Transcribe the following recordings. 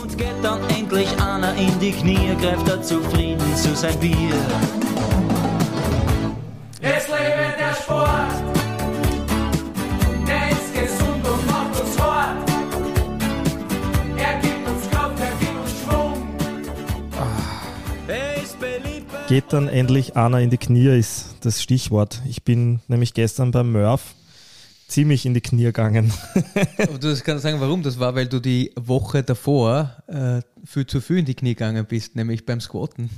Und geht dann endlich einer in die Knie, greift er zufrieden zu sein Bier. Es lebe der Sport, der ist gesund und macht uns hart. Er gibt uns Kraft, er gibt uns Schwung. Er ist beliebt bei Geht dann endlich einer in die Knie, ist das Stichwort. Ich bin nämlich gestern beim Murph ziemlich in die Knie gegangen. Aber du kannst sagen, warum? Das war, weil du die Woche davor äh, viel zu viel in die Knie gegangen bist, nämlich beim Squatten.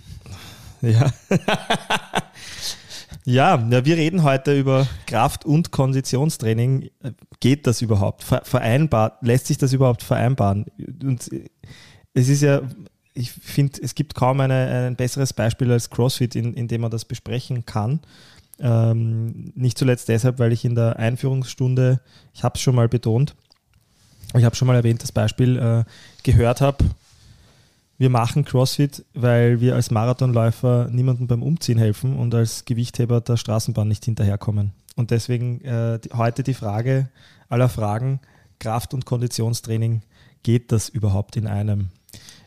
ja. ja, ja, wir reden heute über Kraft- und Konditionstraining. Geht das überhaupt? Ver vereinbar, lässt sich das überhaupt vereinbaren? Und es ist ja, ich finde, es gibt kaum eine, ein besseres Beispiel als CrossFit, in, in dem man das besprechen kann. Ähm, nicht zuletzt deshalb, weil ich in der Einführungsstunde, ich habe es schon mal betont, ich habe schon mal erwähnt, das Beispiel äh, gehört habe, wir machen CrossFit, weil wir als Marathonläufer niemandem beim Umziehen helfen und als Gewichtheber der Straßenbahn nicht hinterherkommen. Und deswegen äh, die, heute die Frage aller Fragen, Kraft- und Konditionstraining, geht das überhaupt in einem?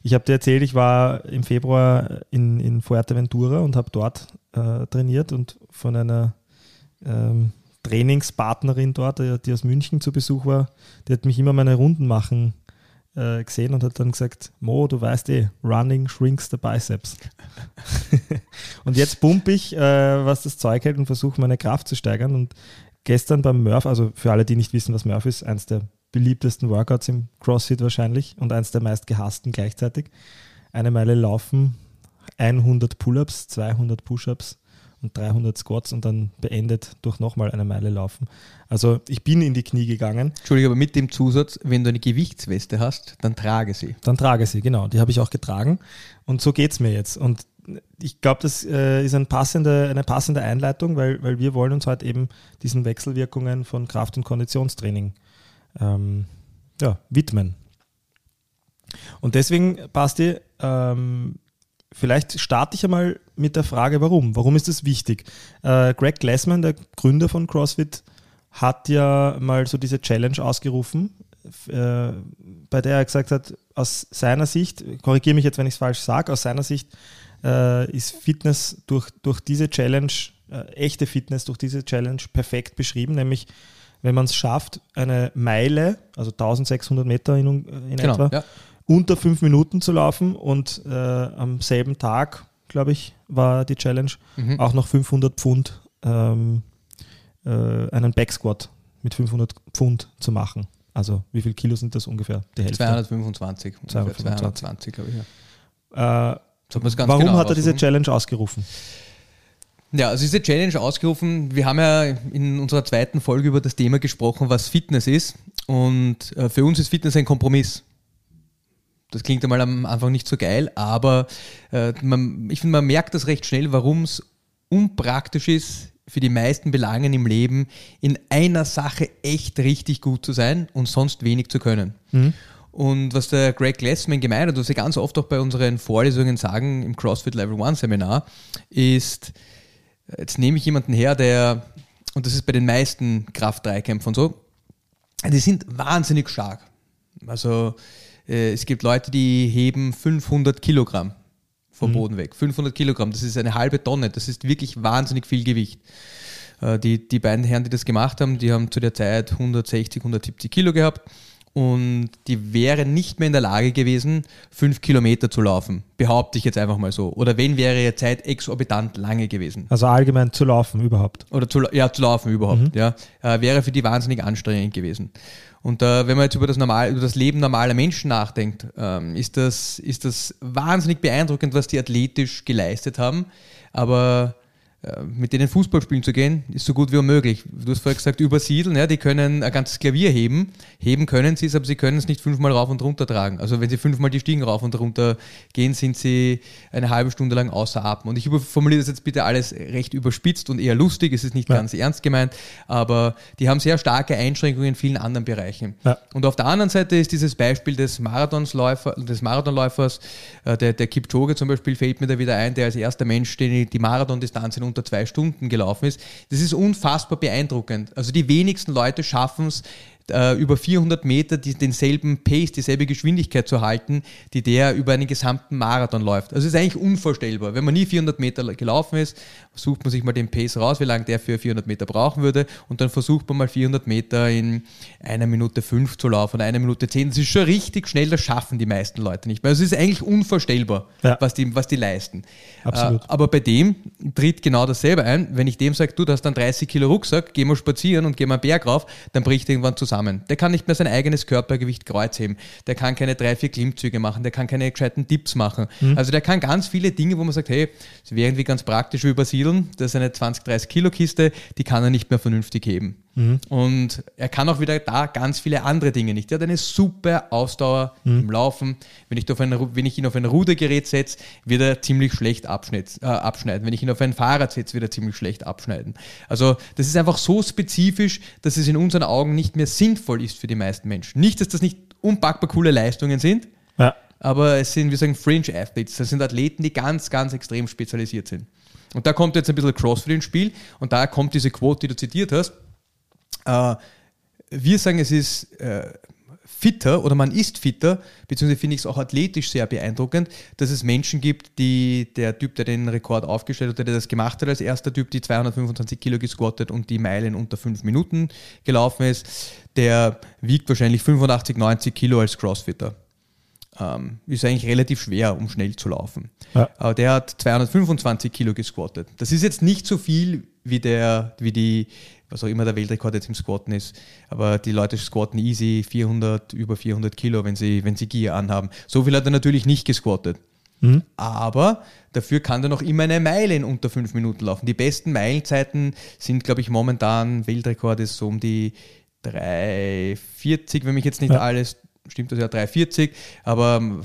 Ich habe dir erzählt, ich war im Februar in, in Fuerteventura und habe dort äh, trainiert und von einer ähm, Trainingspartnerin dort, die, aus München zu Besuch war, die hat mich immer meine Runden machen äh, gesehen und hat dann gesagt, Mo, du weißt eh, running shrinks the biceps. und jetzt pump ich, äh, was das Zeug hält und versuche meine Kraft zu steigern. Und gestern beim Murph, also für alle, die nicht wissen, was Murph ist, eins der beliebtesten Workouts im CrossFit wahrscheinlich und eins der meist gehassten gleichzeitig. Eine Meile laufen, 100 Pull-ups, 200 Push-ups und 300 Squats und dann beendet durch nochmal eine Meile laufen. Also ich bin in die Knie gegangen. Entschuldige, aber mit dem Zusatz, wenn du eine Gewichtsweste hast, dann trage sie. Dann trage sie, genau. Die habe ich auch getragen. Und so geht es mir jetzt. Und ich glaube, das äh, ist ein passende, eine passende Einleitung, weil, weil wir wollen uns heute eben diesen Wechselwirkungen von Kraft- und Konditionstraining ähm, ja, widmen. Und deswegen, Basti, ähm, vielleicht starte ich einmal mit der Frage, warum? Warum ist das wichtig? Äh, Greg Glassman, der Gründer von CrossFit, hat ja mal so diese Challenge ausgerufen, äh, bei der er gesagt hat, aus seiner Sicht, korrigiere mich jetzt, wenn ich es falsch sage, aus seiner Sicht äh, ist Fitness durch, durch diese Challenge, äh, echte Fitness durch diese Challenge perfekt beschrieben, nämlich wenn man es schafft, eine Meile, also 1600 Meter in, in Genau, etwa, ja. Unter fünf Minuten zu laufen und äh, am selben Tag, glaube ich, war die Challenge, Mhm. auch noch 500 Pfund ähm, äh, einen Backsquat mit 500 Pfund zu machen. Also wie viel Kilo sind das ungefähr? Die Hälfte. 225. ungefähr 225. 220, glaube ich. Ja. Äh, warum genau hat er diese. Challenge ausgerufen? Ja, also diese Challenge ausgerufen. Wir haben ja in unserer zweiten Folge über das Thema gesprochen, was Fitness ist. Und äh, für uns ist Fitness ein Kompromiss. Das klingt einmal am Anfang nicht so geil, aber äh, man, ich finde, man merkt das recht schnell, warum es unpraktisch ist, für die meisten Belangen im Leben in einer Sache echt richtig gut zu sein und sonst wenig zu können. Und was der Greg Glassman gemeint hat, was wir ganz oft auch bei unseren Vorlesungen sagen im CrossFit Level 1 Seminar, ist, jetzt nehme ich jemanden her, der, und das ist bei den meisten Kraft-3-Kämpfern so, die sind wahnsinnig stark. Also äh, es gibt Leute, die heben 500 Kilogramm vom Boden weg. 500 Kilogramm, das ist eine halbe Tonne, das ist wirklich wahnsinnig viel Gewicht. Äh, die, die beiden Herren, die das gemacht haben, die haben zu der Zeit 160, 170 Kilo gehabt und die wären nicht mehr in der Lage gewesen, fünf Kilometer zu laufen. Behaupte ich jetzt einfach mal so. Oder wenn wäre ihre Zeit exorbitant lange gewesen. Also allgemein zu laufen überhaupt. Oder zu, ja, zu laufen überhaupt, ja. Äh, wäre für die wahnsinnig anstrengend gewesen. Und äh, wenn man jetzt über das, normal, über das Leben normaler Menschen nachdenkt, ähm, ist, das, ist das wahnsinnig beeindruckend, was die athletisch geleistet haben. Aber mit denen Fußball spielen zu gehen, ist so gut wie unmöglich. Du hast vorher gesagt, übersiedeln, ja, die können ein ganzes Klavier heben. Heben können sie es, aber sie können es nicht fünfmal rauf und runter tragen. Also wenn sie fünfmal die Stiegen rauf und runter gehen, sind sie eine halbe Stunde lang außer Atem. Und ich formuliere das jetzt bitte alles recht überspitzt und eher lustig, es ist nicht Ja. ganz ernst gemeint, aber die haben sehr starke Einschränkungen in vielen anderen Bereichen. Ja. Und auf der anderen Seite ist dieses Beispiel des, Marathonsläufer, des Marathonläufers, äh, der, der Kipchoge zum Beispiel, fällt mir da wieder ein, der als erster Mensch die, die Marathondistanz in unter zwei Stunden gelaufen ist. Das ist unfassbar beeindruckend. Also die wenigsten Leute schaffen es, äh, über 400 Meter die, denselben Pace, dieselbe Geschwindigkeit zu halten, die der über einen gesamten Marathon läuft. Also es ist eigentlich unvorstellbar. Wenn man nie 400 Meter gelaufen ist, sucht man sich mal den Pace raus, wie lange der für 400 Meter brauchen würde und dann versucht man mal 400 Meter in einer Minute 5 zu laufen oder einer Minute 10. Das ist schon richtig schnell, das schaffen die meisten Leute nicht mehr. Also es ist eigentlich unvorstellbar, Ja. was, die, was die leisten. Absolut. Äh, aber bei dem tritt genau dasselbe ein. Wenn ich dem sage, du, du hast einen 30 Kilo Rucksack, geh mal spazieren und geh mal einen Berg rauf, dann bricht irgendwann zusammen. Der kann nicht mehr sein eigenes Körpergewicht kreuzheben. Der kann keine drei, vier Klimmzüge machen. Der kann keine gescheiten Dips machen. Also der kann ganz viele Dinge, wo man sagt, hey, das wäre irgendwie ganz praktisch übersiedeln. Das ist eine 20, 30 Kilo Kiste, die kann er nicht mehr vernünftig heben. Und er kann auch wieder da ganz viele andere Dinge nicht. Er hat eine super Ausdauer im Laufen. Wenn ich, auf ein, wenn ich ihn auf ein Rudergerät setze, wird er ziemlich schlecht äh, abschneiden. Wenn ich ihn auf ein Fahrrad setze, wird er ziemlich schlecht abschneiden. Also das ist einfach so spezifisch, dass es in unseren Augen nicht mehr sinnvoll ist für die meisten Menschen. Nicht, dass das nicht unpackbar coole Leistungen sind, Ja. aber es sind, wir sagen, Fringe Athletes. Das sind Athleten, die ganz, ganz extrem spezialisiert sind. Und da kommt jetzt ein bisschen CrossFit ins Spiel und da kommt diese Quote, die du zitiert hast. Äh, wir sagen, es ist äh, fitter oder man ist fitter, beziehungsweise finde ich es auch athletisch sehr beeindruckend, dass es Menschen gibt, die der Typ, der den Rekord aufgestellt hat, der das gemacht hat als erster Typ, die 225 Kilo gesquattet und die Meilen unter 5 Minuten gelaufen ist, der wiegt wahrscheinlich 85, 90 Kilo als Crossfitter. Ähm, ist eigentlich relativ schwer, um schnell zu laufen. Ja. Aber der hat 225 Kilo gesquattet. Das ist jetzt nicht so viel wie der, wie die, was auch immer der Weltrekord jetzt im Squatten ist. Aber die Leute squatten easy 400, über 400 Kilo, wenn sie, wenn sie Gear anhaben. So viel hat er natürlich nicht gesquattet. Aber dafür kann er noch immer eine Meile in unter fünf Minuten laufen. Die besten Meilenzeiten sind, glaube ich, momentan Weltrekord ist so um die 3,40, wenn mich jetzt nicht Ja. alles, stimmt das ja 3,40, aber ähm,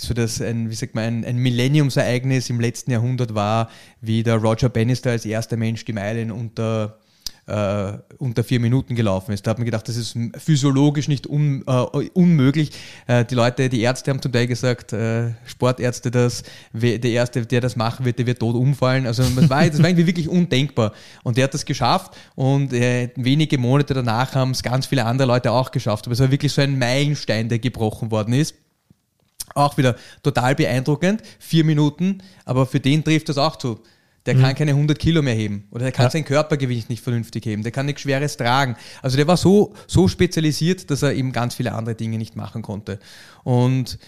so das ein, wie sagt man, ein, ein Millenniumsereignis im letzten Jahrhundert war, wie der Roger Bannister als erster Mensch die Meilen unter äh, unter vier Minuten gelaufen ist. Da hat man gedacht, das ist physiologisch nicht un, äh, unmöglich. Äh, die Leute, die Ärzte haben zum Teil gesagt, äh, Sportärzte, wer- der Erste, der das machen wird, der wird tot umfallen. Also das war, das war irgendwie wirklich undenkbar. Und der hat das geschafft und äh, wenige Monate danach haben es ganz viele andere Leute auch geschafft. Aber es war wirklich so ein Meilenstein, der gebrochen worden ist. Auch wieder total beeindruckend. Vier Minuten, aber für den trifft das auch zu. Der kann keine 100 Kilo mehr heben oder der kann Ja. sein Körpergewicht nicht vernünftig heben. Der kann nichts Schweres tragen. Also der war so, so spezialisiert, dass er eben ganz viele andere Dinge nicht machen konnte. Und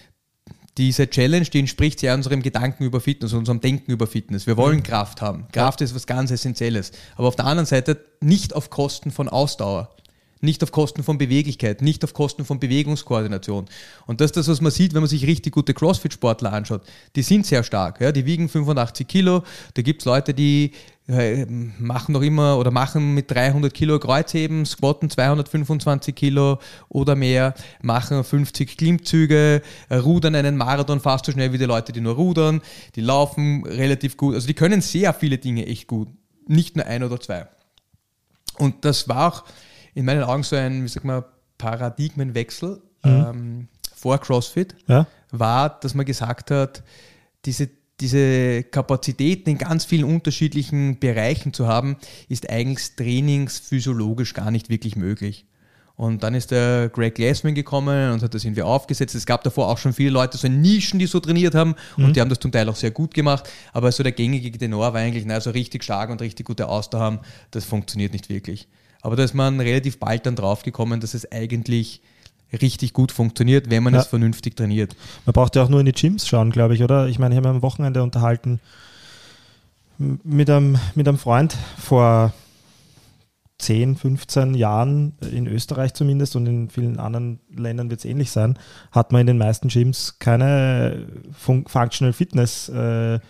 diese Challenge, die entspricht sehr unserem Gedanken über Fitness, unserem Denken über Fitness. Wir wollen Kraft haben. Kraft ist was ganz Essentielles. Aber auf der anderen Seite nicht auf Kosten von Ausdauer. Nicht auf Kosten von Beweglichkeit, nicht auf Kosten von Bewegungskoordination. Und das ist das, was man sieht, wenn man sich richtig gute CrossFit-Sportler anschaut. Die sind sehr stark, ja? die wiegen 85 Kilo. Da gibt es Leute, die äh, machen noch immer oder machen mit 300 Kilo Kreuzheben, squatten 225 Kilo oder mehr, machen 50 Klimmzüge, äh, rudern einen Marathon fast so schnell wie die Leute, die nur rudern. Die laufen relativ gut. Also die können sehr viele Dinge echt gut. Nicht nur ein oder zwei. Und das war auch in meinen Augen so ein, wie sag mal, Paradigmenwechsel ähm, vor CrossFit, Ja. war, dass man gesagt hat, diese, diese Kapazitäten in ganz vielen unterschiedlichen Bereichen zu haben, ist eigentlich trainingsphysiologisch gar nicht wirklich möglich. Und dann ist der Greg Glassman gekommen und hat das irgendwie aufgesetzt. Es gab davor auch schon viele Leute, so in Nischen, die so trainiert haben und die haben das zum Teil auch sehr gut gemacht. Aber so der gängige Tenor war eigentlich, naja, so richtig stark und richtig gute Ausdauer haben, das funktioniert nicht wirklich. Aber da ist man relativ bald dann drauf gekommen, dass es eigentlich richtig gut funktioniert, wenn man Ja. es vernünftig trainiert. Man braucht ja auch nur in die Gyms schauen, glaube ich, oder? Ich meine, ich habe mich am Wochenende unterhalten mit einem, mit einem Freund vor 10, 15 Jahren, in Österreich zumindest und in vielen anderen Ländern wird es ähnlich sein, hat man in den meisten Gyms keine Fun Functional Fitness äh, äh,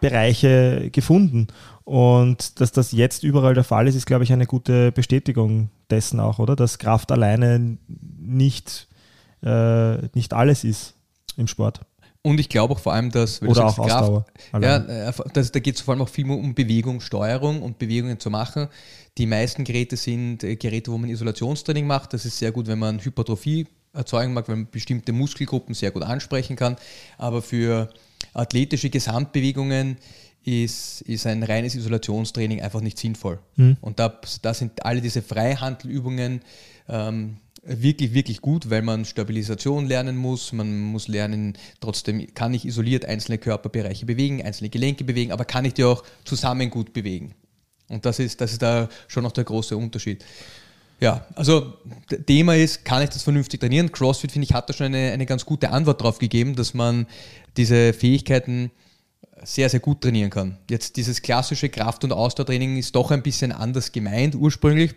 Bereiche gefunden. Und dass das jetzt überall der Fall ist, ist, glaube ich, eine gute Bestätigung dessen auch, oder? Dass Kraft alleine nicht, äh, nicht alles ist im Sport. Und ich glaube auch vor allem, dass Oder auch sagst, Ausdauer. Ja, allein. äh, das, da geht es vor allem auch viel um Bewegungssteuerung und Bewegungen zu machen. Die meisten Geräte sind äh, Geräte, wo man Isolationstraining macht. Das ist sehr gut, wenn man Hypertrophie erzeugen mag, wenn man bestimmte Muskelgruppen sehr gut ansprechen kann. Aber für athletische Gesamtbewegungen ist, ist ein reines Isolationstraining einfach nicht sinnvoll. Und da, da sind alle diese Freihandelübungen ähm, wirklich, wirklich gut, weil man Stabilisation lernen muss. Man muss lernen, trotzdem kann ich isoliert einzelne Körperbereiche bewegen, einzelne Gelenke bewegen, aber kann ich die auch zusammen gut bewegen. Und das ist, das ist da schon noch der große Unterschied. Ja, also Thema ist, kann ich das vernünftig trainieren? CrossFit, finde ich, hat da schon eine, eine ganz gute Antwort drauf gegeben, dass man diese Fähigkeiten sehr, sehr gut trainieren kann. Jetzt dieses klassische Kraft- und Ausdauertraining ist doch ein bisschen anders gemeint ursprünglich.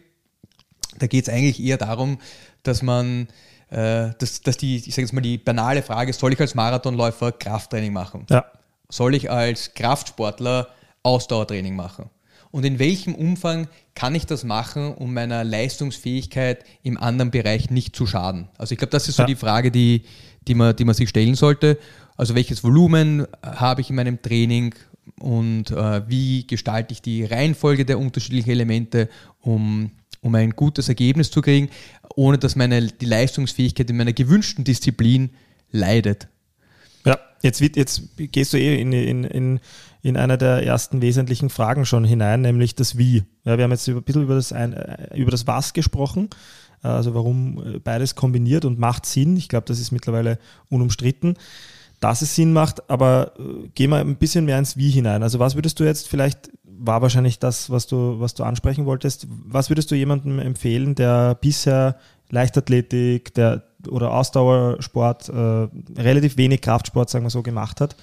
Da geht es eigentlich eher darum, dass man, äh, dass, dass die, ich sage jetzt mal die banale Frage, soll ich als Marathonläufer Krafttraining machen? Ja. soll ich als Kraftsportler Ausdauertraining machen? Und in welchem Umfang kann ich das machen, um meiner Leistungsfähigkeit im anderen Bereich nicht zu schaden? Also ich glaube, das ist so Ja. die Frage, die, die, man, die man sich stellen sollte. Also welches Volumen habe ich in meinem Training und äh, wie gestalte ich die Reihenfolge der unterschiedlichen Elemente, um, um ein gutes Ergebnis zu kriegen, ohne dass meine, die Leistungsfähigkeit in meiner gewünschten Disziplin leidet. Ja, jetzt, wird, jetzt gehst du eh in, in, in, in einer der ersten wesentlichen Fragen schon hinein, nämlich das Wie. Ja, wir haben jetzt ein bisschen über das, ein, äh, über das Was gesprochen, also warum äh, beides kombiniert und macht Sinn. Ich glaube, das ist mittlerweile unumstritten, dass es Sinn macht, aber äh, geh mal ein bisschen mehr ins Wie hinein. Also was würdest du jetzt vielleicht, war wahrscheinlich das, was du, was du ansprechen wolltest, was würdest du jemandem empfehlen, der bisher Leichtathletik der, oder Ausdauersport, äh, relativ wenig Kraftsport, sagen wir so, gemacht hat.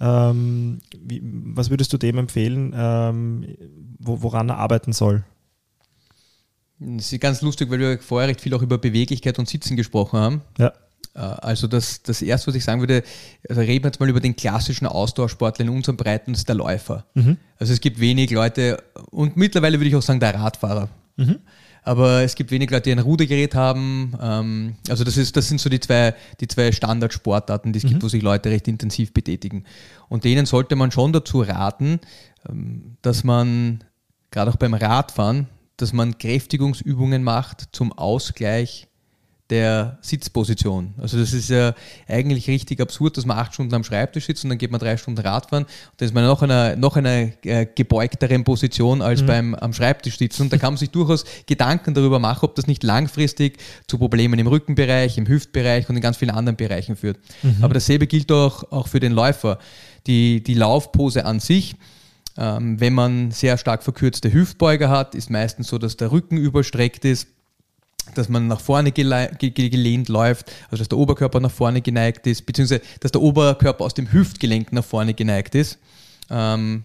Ähm, wie, was würdest du dem empfehlen, ähm, wo, woran er arbeiten soll? Das ist ganz lustig, weil wir vorher recht viel auch über Beweglichkeit und Sitzen gesprochen haben. Ja. Äh, Also das, das erste, was ich sagen würde, also reden wir jetzt mal über den klassischen Ausdauersportler in unserem Breiten, das ist der Läufer. Also es gibt wenig Leute und mittlerweile würde ich auch sagen der Radfahrer. Aber es gibt wenig Leute, die ein Rudergerät haben. Ähm, also das, ist, das sind so die zwei, die zwei Standardsportarten, die es gibt, wo sich Leute recht intensiv betätigen. Und denen sollte man schon dazu raten, ähm, dass man, gerade auch beim Radfahren, dass man Kräftigungsübungen macht zum Ausgleich der Sitzposition. Also das ist ja eigentlich richtig absurd, dass man acht Stunden am Schreibtisch sitzt und dann geht man drei Stunden Radfahren. Und dann ist man noch in einer, noch in einer äh, gebeugteren Position als beim am Schreibtisch sitzen. Und da kann man sich durchaus Gedanken darüber machen, ob das nicht langfristig zu Problemen im Rückenbereich, im Hüftbereich und in ganz vielen anderen Bereichen führt. Aber dasselbe gilt auch, auch für den Läufer. Die, die Laufpose an sich, ähm, wenn man sehr stark verkürzte Hüftbeuger hat, ist meistens so, dass der Rücken überstreckt ist dass man nach vorne gele ge ge- gelehnt läuft, also dass der Oberkörper nach vorne geneigt ist, beziehungsweise dass der Oberkörper aus dem Hüftgelenk nach vorne geneigt ist ähm,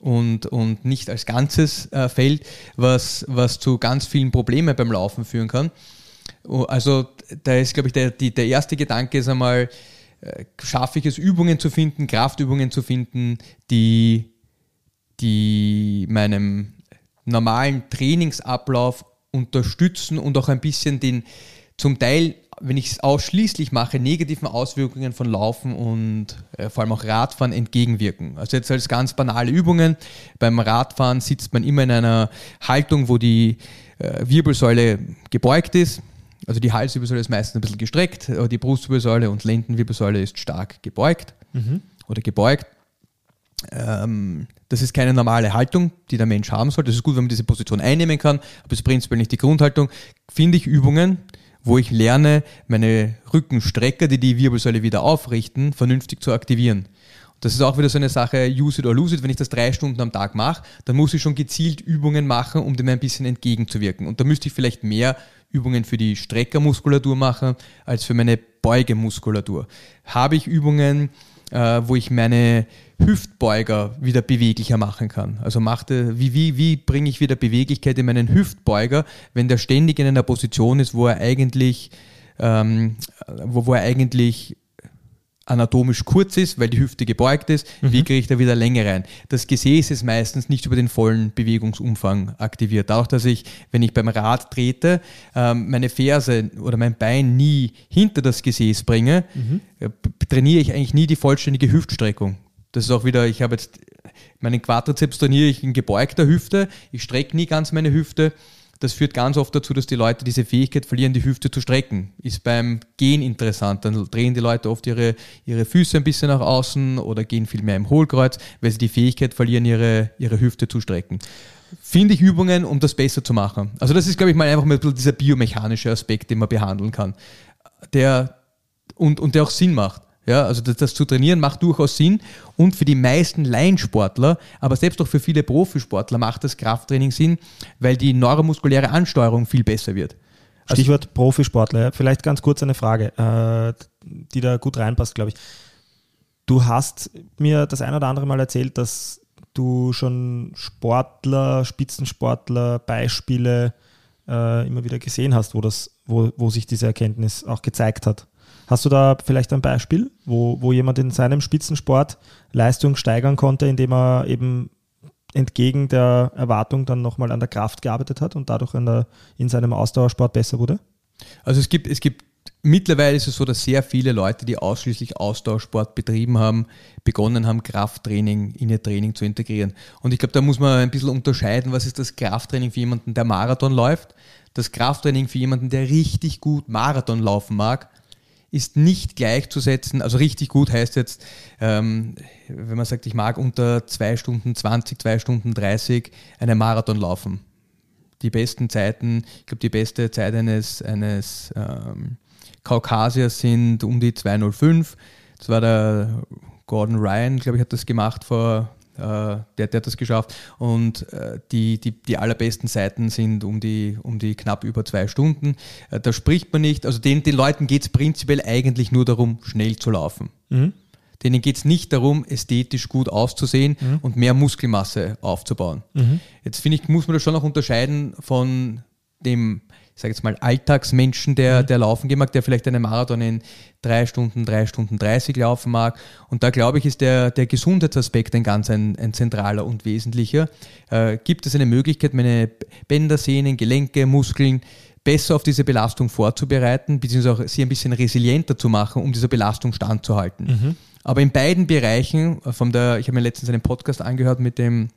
und, und nicht als Ganzes äh, fällt, was, was zu ganz vielen Problemen beim Laufen führen kann. Oh, Also da ist, glaube ich, der, die, der erste Gedanke ist einmal, äh, schaffe ich es, Übungen zu finden, Kraftübungen zu finden, die die meinem normalen Trainingsablauf unterstützen und auch ein bisschen den zum Teil, wenn ich es ausschließlich mache, negativen Auswirkungen von Laufen und äh, vor allem auch Radfahren entgegenwirken. Also jetzt als ganz banale Übungen. Beim Radfahren sitzt man immer in einer Haltung, wo die äh, Wirbelsäule gebeugt ist. Also die Halswirbelsäule ist meistens ein bisschen gestreckt, aber die Brustwirbelsäule und Lendenwirbelsäule ist stark gebeugt oder gebeugt. Ähm, das ist keine normale Haltung, die der Mensch haben sollte. Es ist gut, wenn man diese Position einnehmen kann, aber es ist prinzipiell nicht die Grundhaltung. Finde ich Übungen, wo ich lerne, meine Rückenstrecker, die die Wirbelsäule wieder aufrichten, vernünftig zu aktivieren. Das ist auch wieder so eine Sache, use it or lose it. Wenn ich das drei Stunden am Tag mache, dann muss ich schon gezielt Übungen machen, um dem ein bisschen entgegenzuwirken. Und da müsste ich vielleicht mehr Übungen für die Streckermuskulatur machen, als für meine Beugemuskulatur. Habe ich Übungen, äh, wo ich meine Hüftbeuger wieder beweglicher machen kann. Also machte, wie, wie, wie bringe ich wieder Beweglichkeit in meinen Hüftbeuger, wenn der ständig in einer Position ist, wo er eigentlich, ähm, wo, wo er eigentlich anatomisch kurz ist, weil die Hüfte gebeugt ist, wie kriege ich da wieder Länge rein? Das Gesäß ist meistens nicht über den vollen Bewegungsumfang aktiviert. Auch, dass ich, wenn ich beim Rad trete, ähm, meine Ferse oder mein Bein nie hinter das Gesäß bringe, äh, b- trainiere ich eigentlich nie die vollständige Hüftstreckung. Das ist auch wieder, ich habe jetzt meinen Quadrizeps trainiere ich in gebeugter Hüfte, ich strecke nie ganz meine Hüfte. Das führt ganz oft dazu, dass die Leute diese Fähigkeit verlieren, die Hüfte zu strecken. Ist beim Gehen interessant. Dann drehen die Leute oft ihre, ihre Füße ein bisschen nach außen oder gehen viel mehr im Hohlkreuz, weil sie die Fähigkeit verlieren, ihre, ihre Hüfte zu strecken. Finde ich Übungen, um das besser zu machen. Also das ist, glaube ich, mal einfach mal dieser biomechanische Aspekt, den man behandeln kann. Der, und, und der auch Sinn macht. Ja, also das, das, zu trainieren macht durchaus Sinn und für die meisten Laiensportler, aber selbst auch für viele Profisportler macht das Krafttraining Sinn, weil die neuromuskuläre Ansteuerung viel besser wird. Also Stichwort Profisportler. Vielleicht ganz kurz eine Frage, äh, die da gut reinpasst, glaube ich. Du hast mir das ein oder andere Mal erzählt, dass du schon Sportler, Spitzensportler, Beispiele äh, immer wieder gesehen hast, wo, das, wo, wo sich diese Erkenntnis auch gezeigt hat. Hast du da vielleicht ein Beispiel, wo, wo jemand in seinem Spitzensport Leistung steigern konnte, indem er eben entgegen der Erwartung dann nochmal an der Kraft gearbeitet hat und dadurch in, der, in seinem Ausdauersport besser wurde? Also es gibt, es gibt mittlerweile ist es so, dass sehr viele Leute, die ausschließlich Ausdauersport betrieben haben, begonnen haben, Krafttraining in ihr Training zu integrieren. Und ich glaube, da muss man ein bisschen unterscheiden, was ist das Krafttraining für jemanden, der Marathon läuft, das Krafttraining für jemanden, der richtig gut Marathon laufen mag ist nicht gleichzusetzen. Also richtig gut heißt jetzt, ähm, wenn man sagt, ich mag unter 2 Stunden 20, 2 Stunden 30 einen Marathon laufen. Die besten Zeiten, ich glaube, die beste Zeit eines, eines ähm, Kaukasiers sind um die 205. Das war der Gordon Ryan, glaube ich, hat das gemacht vor der, der hat das geschafft. Und äh, die, die, die allerbesten Seiten sind um die, um die knapp über zwei Stunden. Äh, da spricht man nicht, also den, den Leuten geht es prinzipiell eigentlich nur darum, schnell zu laufen. Mhm. Denen geht es nicht darum, ästhetisch gut auszusehen mhm. und mehr Muskelmasse aufzubauen. Mhm. Jetzt finde ich, muss man das schon noch unterscheiden von dem ich sage jetzt mal, Alltagsmenschen, der, mhm. der laufen gehen mag, der vielleicht einen Marathon in drei Stunden, drei Stunden 30 laufen mag. Und da glaube ich, ist der, der Gesundheitsaspekt ein ganz ein, ein zentraler und wesentlicher. Äh, gibt es eine Möglichkeit, meine Bänder, Sehnen, Gelenke, Muskeln besser auf diese Belastung vorzubereiten, beziehungsweise auch sie ein bisschen resilienter zu machen, um dieser Belastung standzuhalten. Mhm. Aber in beiden Bereichen, äh, von der, ich habe mir letztens einen Podcast angehört mit dem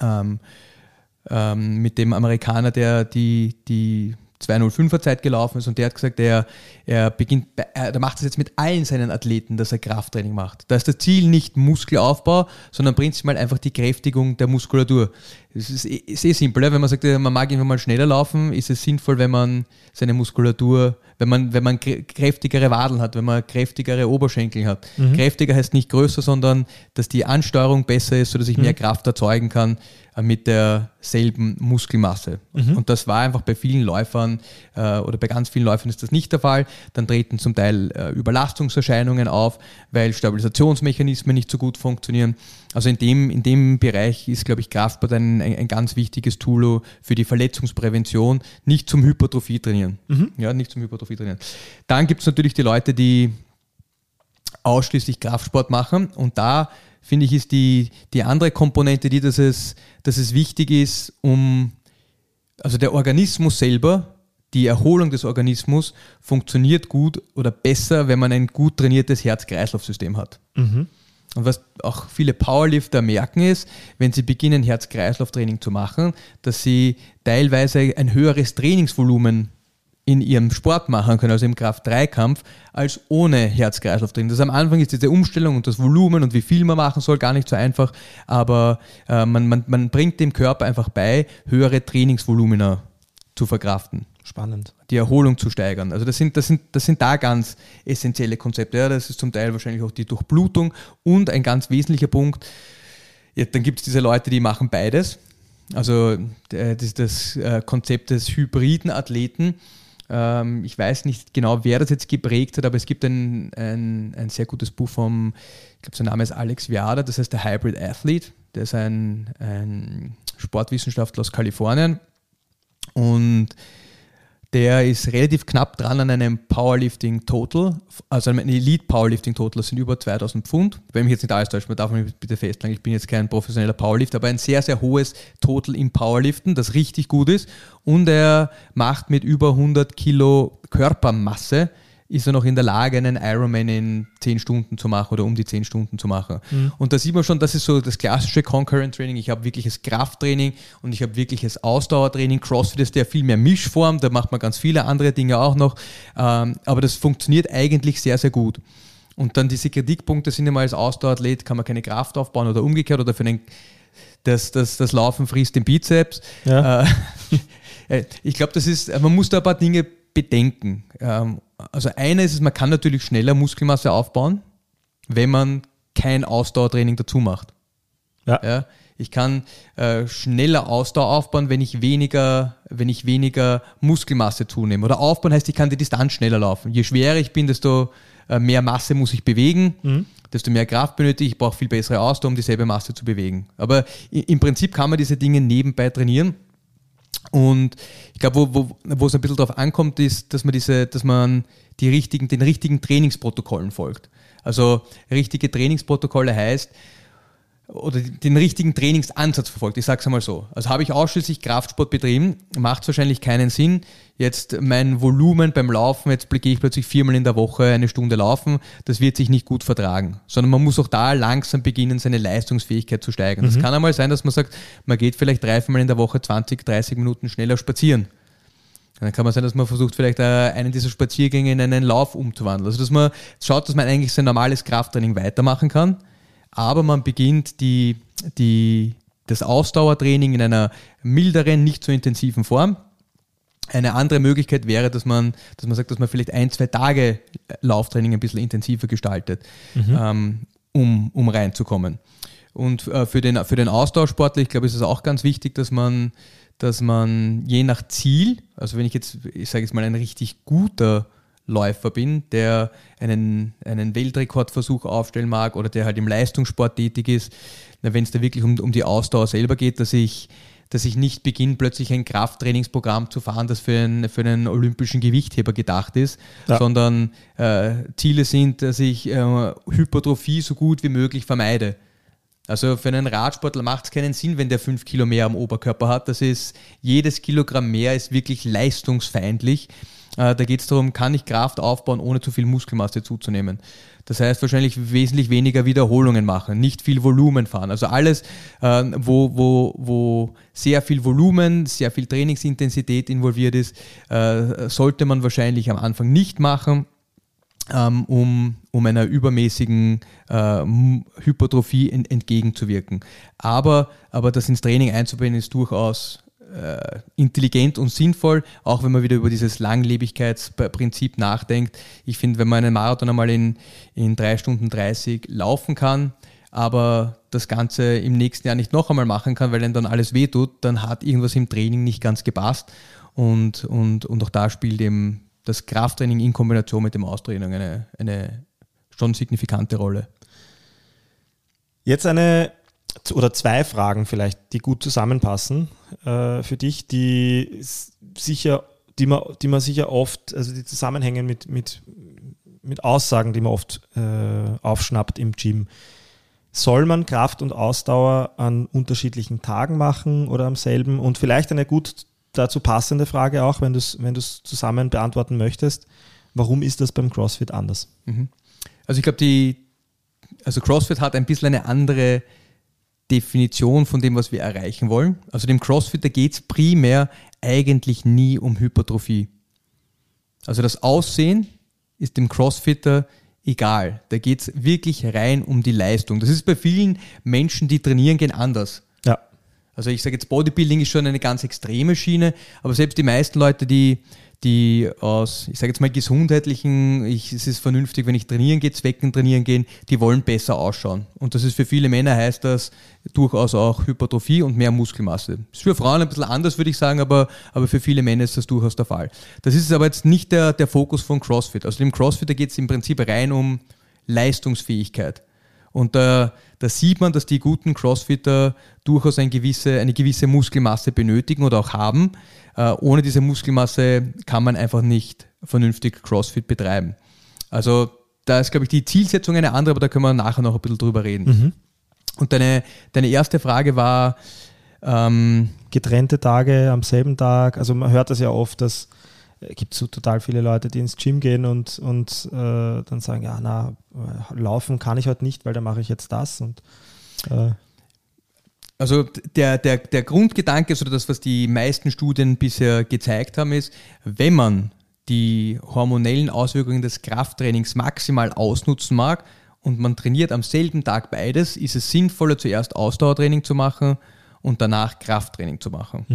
ähm, ähm, mit dem Amerikaner, der die, die 205er Zeit gelaufen ist und der hat gesagt, er, er beginnt, er macht das jetzt mit allen seinen Athleten, dass er Krafttraining macht. Da ist das Ziel nicht Muskelaufbau, sondern prinzipiell einfach die Kräftigung der Muskulatur. Es ist, ist eh simpel, wenn man sagt, man mag irgendwann mal schneller laufen, ist es sinnvoll, wenn man seine Muskulatur, wenn man, wenn man kräftigere Wadeln hat, wenn man kräftigere Oberschenkel hat. Mhm. Kräftiger heißt nicht größer, sondern dass die Ansteuerung besser ist, sodass ich mhm. mehr Kraft erzeugen kann äh, mit derselben Muskelmasse. Mhm. Und das war einfach bei vielen Läufern äh, oder bei ganz vielen Läufern ist das nicht der Fall. Dann treten zum Teil äh, Überlastungserscheinungen auf, weil Stabilisationsmechanismen nicht so gut funktionieren. Also in dem, in dem Bereich ist, glaube ich, Kraftsport ein, ein, ein, ganz wichtiges Tool für die Verletzungsprävention, nicht zum Hypertrophie trainieren. Mhm. Ja, nicht zum Hypertrophie trainieren. Dann gibt es natürlich die Leute, die ausschließlich Kraftsport machen und da finde ich, ist die, die andere Komponente die, dass es, dass es wichtig ist, um, also der Organismus selber, die Erholung des Organismus funktioniert gut oder besser, wenn man ein gut trainiertes Herz-Kreislauf-System hat. Mhm. Und was auch viele Powerlifter merken ist, wenn sie beginnen, Herz-Kreislauf-Training zu machen, dass sie teilweise ein höheres Trainingsvolumen in ihrem Sport machen können, also im Kraft-3-Kampf, als ohne Herz-Kreislauf-Training. Das am Anfang ist diese Umstellung und das Volumen und wie viel man machen soll gar nicht so einfach, aber äh, man, man, man bringt dem Körper einfach bei, höhere Trainingsvolumina zu verkraften. Spannend. Die Erholung zu steigern. Also das sind, das sind, das sind da ganz essentielle Konzepte. Ja, das ist zum Teil wahrscheinlich auch die Durchblutung und ein ganz wesentlicher Punkt. Ja, dann gibt es diese Leute, die machen beides. Also das ist das äh, Konzept des hybriden Athleten ähm, ich weiß nicht genau, wer das jetzt geprägt hat, aber es gibt ein, ein, ein sehr gutes Buch vom, ich glaube, sein Name ist Alex Viada, das heißt der Hybrid Athlete. Der ist ein, ein Sportwissenschaftler aus Kalifornien und der ist relativ knapp dran an einem Powerlifting Total, also einem Elite Powerlifting Total, das sind über 2000 Pfund. Wenn mich jetzt nicht alles täuscht, man darf mich bitte festlegen, ich bin jetzt kein professioneller Powerlifter, aber ein sehr, sehr hohes Total im Powerliften, das richtig gut ist. Und er macht mit über 100 Kilo Körpermasse ist er noch in der Lage, einen Ironman in 10 Stunden zu machen oder um die 10 Stunden zu machen. Und da sieht man schon, das ist so das klassische Concurrent Training. Ich habe wirkliches Krafttraining und ich habe wirkliches Ausdauertraining. CrossFit ist ja viel mehr Mischform, da macht man ganz viele andere Dinge auch noch. Ähm, aber das funktioniert eigentlich sehr, sehr gut. Und dann diese Kritikpunkte sind immer als Ausdauerathlet, kann man keine Kraft aufbauen oder umgekehrt oder für einen, das, das, das Laufen frisst den Bizeps. Ja. Äh, äh, ich glaube, das ist, man muss da ein paar Dinge bedenken. Also eine ist es, man kann natürlich schneller Muskelmasse aufbauen, wenn man kein Ausdauertraining dazu macht. Ja. Ja, ich kann äh, schneller Ausdauer aufbauen, wenn ich weniger, wenn ich weniger Muskelmasse zunehme. Oder aufbauen heißt, ich kann die Distanz schneller laufen. Je schwerer ich bin, desto äh, mehr Masse muss ich bewegen, desto mehr Kraft benötige ich. Ich brauche viel bessere Ausdauer, um dieselbe Masse zu bewegen. Aber im Prinzip kann man diese Dinge nebenbei trainieren. Und ich glaube, wo, wo, wo es ein bisschen darauf ankommt, ist, dass man diese, dass man die richtigen, den richtigen Trainingsprotokollen folgt. Also richtige Trainingsprotokolle heißt, oder den richtigen Trainingsansatz verfolgt. Ich sage es einmal so. Also habe ich ausschließlich Kraftsport betrieben, macht es wahrscheinlich keinen Sinn. Jetzt mein Volumen beim Laufen, jetzt gehe ich plötzlich viermal in der Woche eine Stunde laufen, das wird sich nicht gut vertragen. Sondern man muss auch da langsam beginnen, seine Leistungsfähigkeit zu steigern. Das kann einmal sein, dass man sagt, man geht vielleicht drei, viermal in der Woche 20, 30 Minuten schneller spazieren. Dann kann man sein, dass man versucht, vielleicht äh, einen dieser Spaziergänge in einen Lauf umzuwandeln. Also dass man schaut, dass man eigentlich sein normales Krafttraining weitermachen kann, aber man beginnt die, die, das Ausdauertraining in einer milderen, nicht so intensiven Form. Eine andere Möglichkeit wäre, dass man, dass man sagt, dass man vielleicht ein, zwei Tage Lauftraining ein bisschen intensiver gestaltet, ähm, um, um reinzukommen. Und äh, für, den, für den Ausdauersportler, ich glaube, ist es auch ganz wichtig, dass man, dass man je nach Ziel, also wenn ich jetzt, ich sage jetzt mal, ein richtig guter Läufer bin, der einen, einen Weltrekordversuch aufstellen mag oder der halt im Leistungssport tätig ist, wenn es da wirklich um, um die Ausdauer selber geht, dass ich, dass ich nicht beginne, plötzlich ein Krafttrainingsprogramm zu fahren, das für einen, für einen olympischen Gewichtheber gedacht ist, Ja. sondern äh, Ziele sind, dass ich äh, Hypertrophie so gut wie möglich vermeide. Also für einen Radsportler macht es keinen Sinn, wenn der fünf Kilo mehr am Oberkörper hat. Das ist, jedes Kilogramm mehr ist wirklich leistungsfeindlich. Äh, Da geht es darum, kann ich Kraft aufbauen, ohne zu viel Muskelmasse zuzunehmen. Das heißt wahrscheinlich wesentlich weniger Wiederholungen machen, nicht viel Volumen fahren. Also alles, äh, wo, wo, wo sehr viel Volumen, sehr viel Trainingsintensität involviert ist, äh, sollte man wahrscheinlich am Anfang nicht machen ähm, um, um einer übermäßigen äh, Hypertrophie en, entgegenzuwirken. Aber, aber das ins Training einzubinden ist durchaus äh, intelligent und sinnvoll, auch wenn man wieder über dieses Langlebigkeitsprinzip nachdenkt. Ich finde, wenn man einen Marathon einmal in, in 3 Stunden 30 laufen kann, aber das Ganze im nächsten Jahr nicht noch einmal machen kann, weil einem dann alles wehtut, dann hat irgendwas im Training nicht ganz gepasst. Und, und, und auch da spielt eben das Krafttraining in Kombination mit dem Austraining eine, eine schon signifikante Rolle. Jetzt eine oder zwei Fragen vielleicht, die gut zusammenpassen äh, für dich, die sicher, die man, die man sicher oft, also die zusammenhängen mit, mit, mit Aussagen, die man oft äh, aufschnappt im Gym. Soll man Kraft und Ausdauer an unterschiedlichen Tagen machen oder am selben? Und vielleicht eine gut dazu passende Frage auch, wenn du es wenn zusammen beantworten möchtest. Warum ist das beim CrossFit anders? Also ich glaube, die, also CrossFit hat ein bisschen eine andere Definition von dem, was wir erreichen wollen. Also dem Crossfitter geht es primär eigentlich nie um Hypertrophie. Also das Aussehen ist dem Crossfitter egal. Da geht es wirklich rein um die Leistung. Das ist bei vielen Menschen, die trainieren, gehen anders. Ja. Also ich sage jetzt, Bodybuilding ist schon eine ganz extreme Schiene, aber selbst die meisten Leute, die, die aus, ich sage jetzt mal, gesundheitlichen, ich, es ist vernünftig, wenn ich trainieren gehe, Zwecken trainieren gehen, die wollen besser ausschauen. Und das ist für viele Männer heißt das durchaus auch Hypertrophie und mehr Muskelmasse. Ist für Frauen ein bisschen anders, würde ich sagen, aber, aber für viele Männer ist das durchaus der Fall. Das ist aber jetzt nicht der, der Fokus von CrossFit. Also dem CrossFit, da geht es im Prinzip rein um Leistungsfähigkeit. Und da, da sieht man, dass die guten Crossfitter durchaus eine gewisse, eine gewisse Muskelmasse benötigen oder auch haben. Äh, ohne diese Muskelmasse kann man einfach nicht vernünftig Crossfit betreiben. Also da ist, glaube ich, die Zielsetzung eine andere, aber da können wir nachher noch ein bisschen drüber reden. Und deine, deine erste Frage war, ähm, getrennte Tage am selben Tag. Also man hört das ja oft, dass äh, gibt so total viele Leute, die ins Gym gehen und, und äh, dann sagen, ja, na, laufen kann ich heute nicht, weil da mache ich jetzt das und äh, Also der, der, der Grundgedanke, also das, was die meisten Studien bisher gezeigt haben, ist, wenn man die hormonellen Auswirkungen des Krafttrainings maximal ausnutzen mag und man trainiert am selben Tag beides, ist es sinnvoller, zuerst Ausdauertraining zu machen und danach Krafttraining zu machen.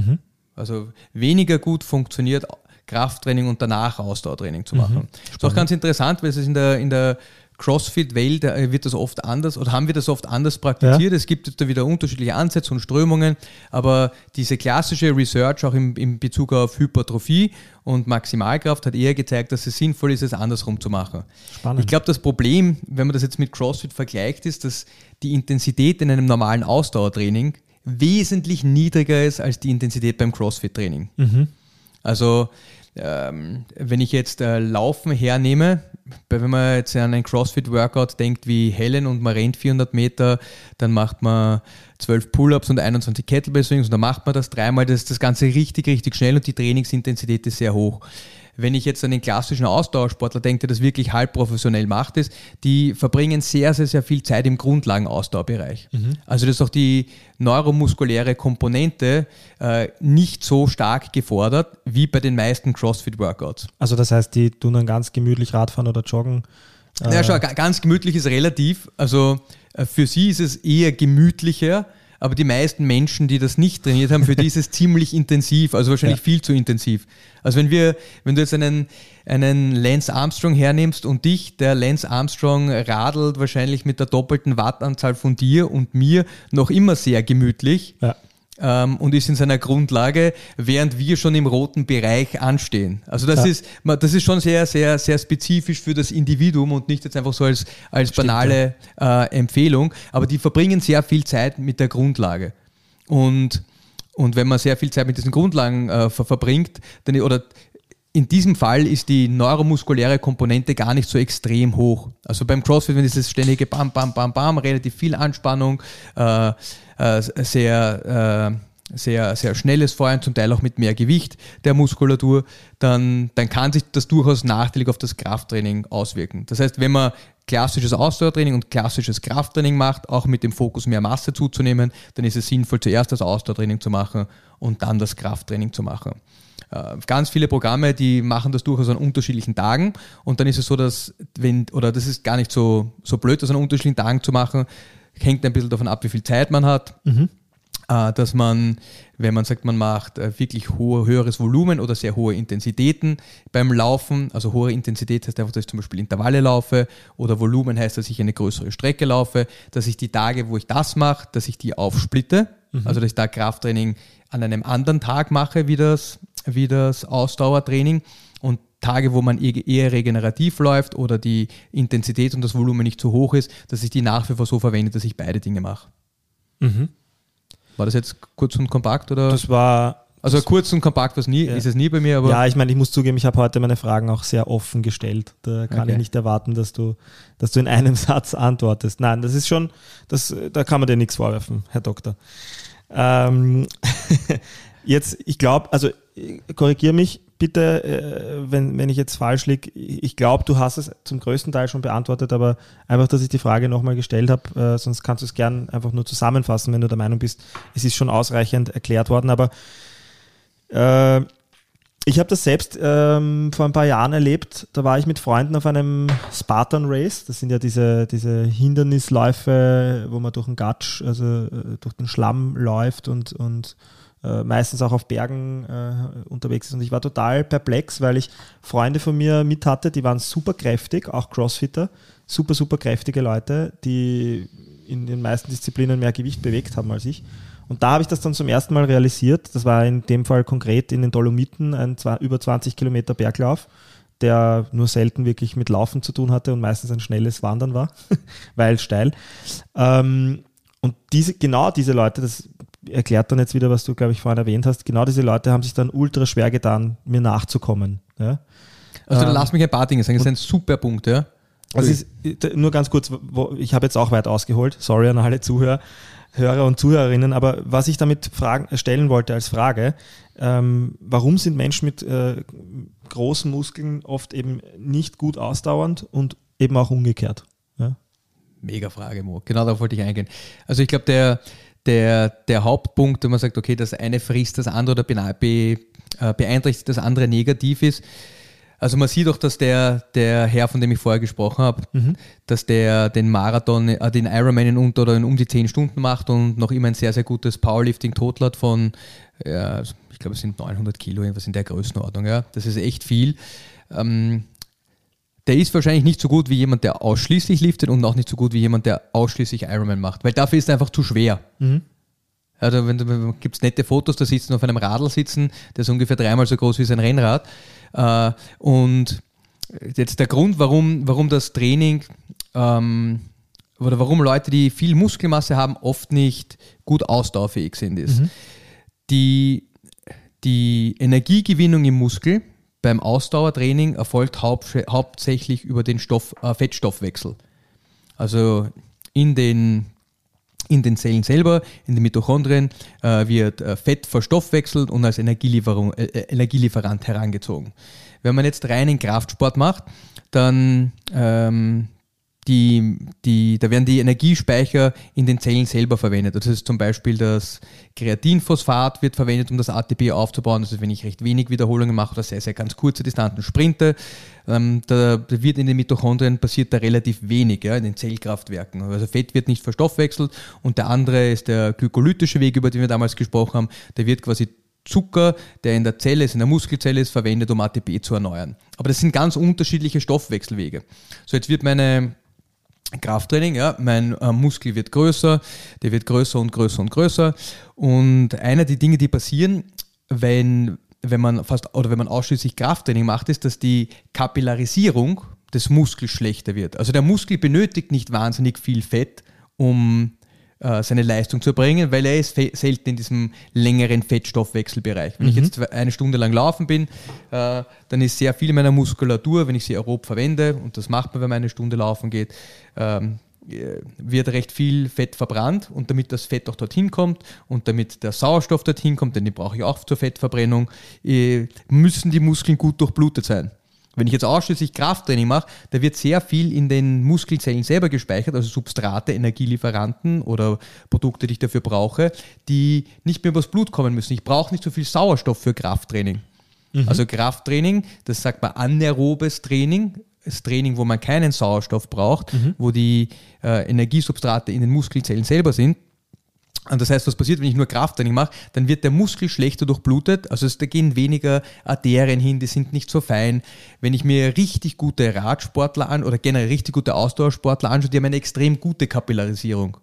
Also weniger gut funktioniert Krafttraining und danach Ausdauertraining zu machen. ist auch ganz interessant, weil es ist in der, in der CrossFit-Welt äh, wird das oft anders oder haben wir das oft anders praktiziert. Es gibt da wieder unterschiedliche Ansätze und Strömungen, aber diese klassische Research auch im, im Bezug auf Hypertrophie und Maximalkraft hat eher gezeigt, dass es sinnvoll ist, es andersrum zu machen. Spannend. Ich glaube, das Problem, wenn man das jetzt mit CrossFit vergleicht, ist, dass die Intensität in einem normalen Ausdauertraining wesentlich niedriger ist als die Intensität beim CrossFit-Training. Also ähm, wenn ich jetzt äh, Laufen hernehme, wenn man jetzt an ein CrossFit-Workout denkt wie Helen und man rennt 400 Meter, dann macht man 12 Pull-Ups und 21 Kettlebell Swings und dann macht man das dreimal, das ist das Ganze richtig, richtig schnell und die Trainingsintensität ist sehr hoch. Wenn ich jetzt an den klassischen Ausdauersportler denke, der das wirklich halb professionell macht, ist, die verbringen sehr, sehr, sehr viel Zeit im Grundlagenausdauerbereich. Also das ist auch die neuromuskuläre Komponente äh, nicht so stark gefordert wie bei den meisten CrossFit-Workouts. also das heißt, die tun dann ganz gemütlich Radfahren oder joggen. Äh, Ja, schau, ga- ganz gemütlich ist relativ. Also äh, für sie ist es eher gemütlicher, aber die meisten Menschen, die das nicht trainiert haben, für die ist es ziemlich intensiv, also wahrscheinlich Ja. viel zu intensiv. Also wenn wir, wenn du jetzt einen, einen Lance Armstrong hernimmst und dich, der Lance Armstrong radelt wahrscheinlich mit der doppelten Wattanzahl von dir und mir noch immer sehr gemütlich ja. ähm, und ist in seiner Grundlage, während wir schon im roten Bereich anstehen. Also das Ja. ist das ist schon sehr, sehr, sehr spezifisch für das Individuum und nicht jetzt einfach so als, als banale äh, Empfehlung, aber die verbringen sehr viel Zeit mit der Grundlage. Und, und wenn man sehr viel Zeit mit diesen Grundlagen äh, ver verbringt, dann oder in diesem Fall ist die neuromuskuläre Komponente gar nicht so extrem hoch. Also beim CrossFit, wenn dieses ständige Bam, Bam, Bam, Bam, relativ viel Anspannung, äh, äh, sehr, äh, sehr, sehr schnelles Feuern, zum Teil auch mit mehr Gewicht der Muskulatur, dann, dann kann sich das durchaus nachteilig auf das Krafttraining auswirken. Das heißt, wenn man klassisches Ausdauertraining und klassisches Krafttraining macht, auch mit dem Fokus mehr Masse zuzunehmen, dann ist es sinnvoll, zuerst das Ausdauertraining zu machen und dann das Krafttraining zu machen. Äh, Ganz viele Programme, die machen das durchaus an unterschiedlichen Tagen und dann ist es so, dass wenn, oder das ist gar nicht so, so blöd, das an unterschiedlichen Tagen zu machen, hängt ein bisschen davon ab, wie viel Zeit man hat äh, dass man, wenn man sagt, man macht äh, wirklich hohe, höheres Volumen oder sehr hohe Intensitäten beim Laufen, also hohe Intensität heißt einfach, dass ich zum Beispiel Intervalle laufe oder Volumen heißt, dass ich eine größere Strecke laufe, dass ich die Tage, wo ich das mache, dass ich die aufsplitte, also dass ich da Krafttraining an einem anderen Tag mache wie das, wie das Ausdauertraining. Und Tage, wo man eher regenerativ läuft oder die Intensität und das Volumen nicht zu hoch ist, dass ich die nach wie vor so verwende, dass ich beide Dinge mache. War das jetzt kurz und kompakt oder? Das war also kurz und kompakt was nie, Ja. ist es nie bei mir, aber ja, ich meine, ich muss zugeben, ich habe heute meine Fragen auch sehr offen gestellt. Da kann Okay. ich nicht erwarten, dass du, dass du in einem Satz antwortest. Nein, das ist schon, das, da kann man dir nichts vorwerfen, Herr Doktor. Ähm, jetzt, ich glaube, also korrigiere mich bitte, äh, wenn, wenn ich jetzt falsch liege. Ich glaube, du hast es zum größten Teil schon beantwortet, aber einfach, dass ich die Frage nochmal gestellt habe, äh, sonst kannst du es gern einfach nur zusammenfassen, wenn du der Meinung bist, es ist schon ausreichend erklärt worden. Aber äh, ich habe das selbst ähm, vor ein paar Jahren erlebt. Da war ich mit Freunden auf einem Spartan Race. Das sind ja diese, diese Hindernisläufe, wo man durch den Gatsch, also äh, durch den Schlamm läuft und, und äh, meistens auch auf Bergen äh, unterwegs ist. Und ich war total perplex, weil ich Freunde von mir mit hatte, die waren super kräftig, auch Crossfitter, super, super kräftige Leute, die in den meisten Disziplinen mehr Gewicht bewegt haben als ich. Und da habe ich das dann zum ersten Mal realisiert. Das war in dem Fall konkret in den Dolomiten ein über 20 Kilometer Berglauf, der nur selten wirklich mit Laufen zu tun hatte und meistens ein schnelles Wandern war, weil steil. Ähm, und diese, genau diese Leute, das erklärt dann jetzt wieder, was du, glaube ich, vorhin erwähnt hast, genau diese Leute haben sich dann ultra schwer getan, mir nachzukommen. Ja? also dann ähm, lass mich ein paar Dinge sagen, das ist ein super Punkt, ja. Also es ist, nur ganz kurz, wo, ich habe jetzt auch weit ausgeholt, sorry an alle Zuhörer, Hörer und Zuhörerinnen, aber was ich damit fragen, stellen wollte als Frage, ähm, warum sind Menschen mit äh, großen Muskeln oft eben nicht gut ausdauernd und eben auch umgekehrt? Ja? Mega Frage, Mo. Genau darauf wollte ich eingehen. Also ich glaube, der, der, der Hauptpunkt, wenn man sagt, okay, das eine frisst das andere oder be, äh, beeinträchtigt das andere negativ ist. Also man sieht auch, dass der, der Herr, von dem ich vorher gesprochen habe, dass der den Marathon, äh, den Ironman in unter oder in um die 10 Stunden macht und noch immer ein sehr, sehr gutes Powerlifting total hat von, ja, ich glaube, es sind 900 Kilo, irgendwas in der Größenordnung. Ja. Das ist echt viel. Ähm, der ist wahrscheinlich nicht so gut wie jemand, der ausschließlich liftet und auch nicht so gut wie jemand, der ausschließlich Ironman macht, weil dafür ist er einfach zu schwer. Also wenn du gibt es nette Fotos, da sitzen auf einem Radl sitzen, der ist ungefähr dreimal so groß wie sein Rennrad. Äh, und jetzt der Grund, warum, warum das Training ähm, oder warum Leute, die viel Muskelmasse haben, oft nicht gut ausdauerfähig sind, ist die, die Energiegewinnung im Muskel beim Ausdauertraining erfolgt haupt, hauptsächlich über den Stoff, äh, Fettstoffwechsel. Also in den, in den Zellen selber, in den Mitochondrien, äh, wird äh, Fett verstoffwechselt und als Energielieferung, äh, äh, Energielieferant herangezogen. Wenn man jetzt reinen Kraftsport macht, dann ähm, die, die, da werden die Energiespeicher in den Zellen selber verwendet. Das ist zum Beispiel das Kreatinphosphat wird verwendet, um das ATP aufzubauen. Also wenn ich recht wenig Wiederholungen mache oder sehr, sehr ganz kurze Distanzen sprinte, ähm, da, wird in den Mitochondrien passiert da relativ wenig, ja, in den Zellkraftwerken. Also Fett wird nicht verstoffwechselt und der andere ist der glykolytische Weg, über den wir damals gesprochen haben. Der wird quasi Zucker, der in der Zelle ist, in der Muskelzelle ist, verwendet, um ATP zu erneuern. Aber das sind ganz unterschiedliche Stoffwechselwege. So, jetzt wird meine Krafttraining, ja, mein äh, Muskel wird größer, der wird größer und größer und größer. Und einer der Dinge, die passieren, wenn, wenn man fast oder wenn man ausschließlich Krafttraining macht, ist, dass die Kapillarisierung des Muskels schlechter wird. Also der Muskel benötigt nicht wahnsinnig viel Fett, um äh, seine Leistung zu erbringen, weil er ist selten in diesem längeren Fettstoffwechselbereich. Wenn ich jetzt eine Stunde lang laufen bin, äh, dann ist sehr viel meiner Muskulatur, wenn ich sie aerob verwende, und das macht man, wenn man eine Stunde laufen geht, ähm, äh, wird recht viel Fett verbrannt und damit das Fett auch dorthin kommt und damit der Sauerstoff dorthin kommt, denn den brauche ich auch zur Fettverbrennung, äh, müssen die Muskeln gut durchblutet sein. Wenn ich jetzt ausschließlich Krafttraining mache, da wird sehr viel in den Muskelzellen selber gespeichert, also Substrate, Energielieferanten oder Produkte, die ich dafür brauche, die nicht mehr übers Blut kommen müssen. Ich brauche nicht so viel Sauerstoff für Krafttraining. Also Krafttraining, das sagt man anaerobes Training, das Training, wo man keinen Sauerstoff braucht, wo die äh, Energiesubstrate in den Muskelzellen selber sind. Und das heißt, was passiert, wenn ich nur Krafttraining mache, dann wird der Muskel schlechter durchblutet, also es, da gehen weniger Arterien hin, die sind nicht so fein. Wenn ich mir richtig gute Radsportler an oder generell richtig gute Ausdauersportler anschaue, die haben eine extrem gute Kapillarisierung.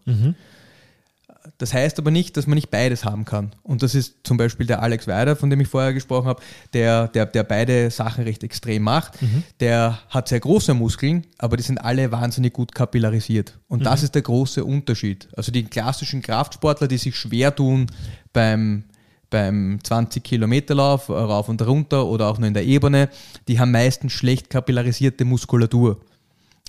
Das heißt aber nicht, dass man nicht beides haben kann. Und das ist zum Beispiel der Alex Weider, von dem ich vorher gesprochen habe, der, der, der beide Sachen recht extrem macht. Der hat sehr große Muskeln, aber die sind alle wahnsinnig gut kapillarisiert. Und das ist der große Unterschied. Also die klassischen Kraftsportler, die sich schwer tun beim, beim 20 Kilometer Lauf, rauf und runter oder auch nur in der Ebene, die haben meistens schlecht kapillarisierte Muskulatur.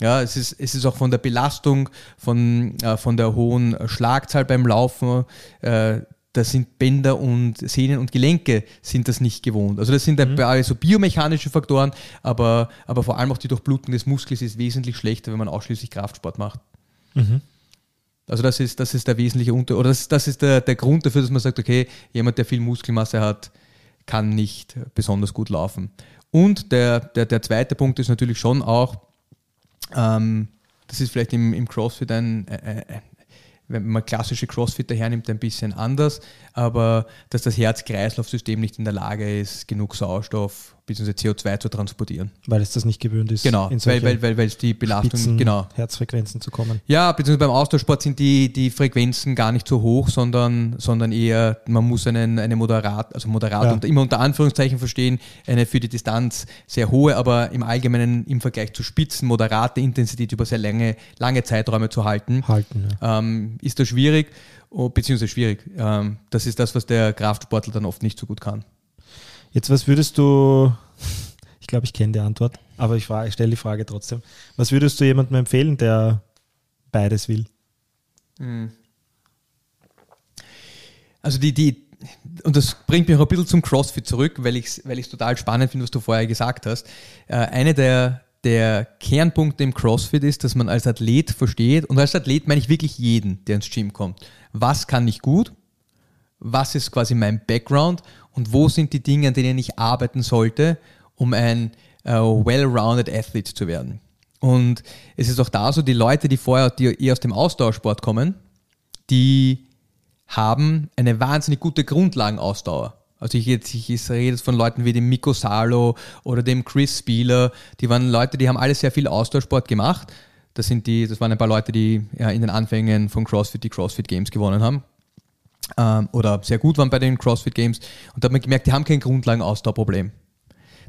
Ja, es ist, es ist auch von der Belastung, von, äh, von der hohen Schlagzahl beim Laufen, äh, da sind Bänder und Sehnen und Gelenke sind das nicht gewohnt. Also das sind mhm. also biomechanische Faktoren, aber, aber vor allem auch die Durchblutung des Muskels ist wesentlich schlechter, wenn man ausschließlich Kraftsport macht. Also das ist, das ist der wesentliche Unter oder das, das ist der, der Grund dafür, dass man sagt, okay, jemand, der viel Muskelmasse hat, kann nicht besonders gut laufen. Und der, der, der zweite Punkt ist natürlich schon auch, ähm, das ist vielleicht im, im CrossFit ein, äh, äh, wenn man klassische Crossfitter hernimmt, ein bisschen anders, aber dass das Herz-Kreislauf-System nicht in der Lage ist, genug Sauerstoff bzw. CO2 zu transportieren. Weil es das nicht gewöhnt ist. Genau, weil, weil, weil, weil es die Belastung, Spitzen genau, Herzfrequenzen zu kommen. ja, beziehungsweise beim Austauschsport sind die, die Frequenzen gar nicht so hoch, sondern, sondern eher, man muss einen, eine moderat, also moderat Ja. und immer unter Anführungszeichen verstehen, eine für die Distanz sehr hohe, aber im Allgemeinen im Vergleich zu Spitzen moderate Intensität über sehr lange, lange Zeiträume zu halten, Halten. Ja. ähm, ist das schwierig, oh, beziehungsweise schwierig. Ähm, das ist das, was der Kraftsportler dann oft nicht so gut kann. Jetzt, was würdest du, glaube, ich kenne die Antwort, aber ich, ich stelle die Frage trotzdem. Was würdest du jemandem empfehlen, der beides will? Also die, die, und das bringt mich auch ein bisschen zum CrossFit zurück, weil ich es weil total spannend finde, was du vorher gesagt hast. Äh, eine der, der Kernpunkte im CrossFit ist, dass man als Athlet versteht, und als Athlet meine ich wirklich jeden, der ins Gym kommt. Was kann ich gut? Was ist quasi mein Background? Und wo sind die Dinge, an denen ich arbeiten sollte, um ein äh, well-rounded Athlete zu werden? Und es ist auch da so, die Leute, die vorher, die eher aus dem Ausdauersport kommen, die haben eine wahnsinnig gute Grundlagenausdauer. Also ich, jetzt, ich rede jetzt von Leuten wie dem Miko Salo oder dem Chris Spieler. Die waren Leute, die haben alle sehr viel Ausdauersport gemacht. Das, sind die, das waren ein paar Leute, die ja, in den Anfängen von CrossFit die CrossFit Games gewonnen haben. Ähm, oder sehr gut waren bei den CrossFit Games. Und da hat man gemerkt, die haben kein Grundlagenausdauerproblem.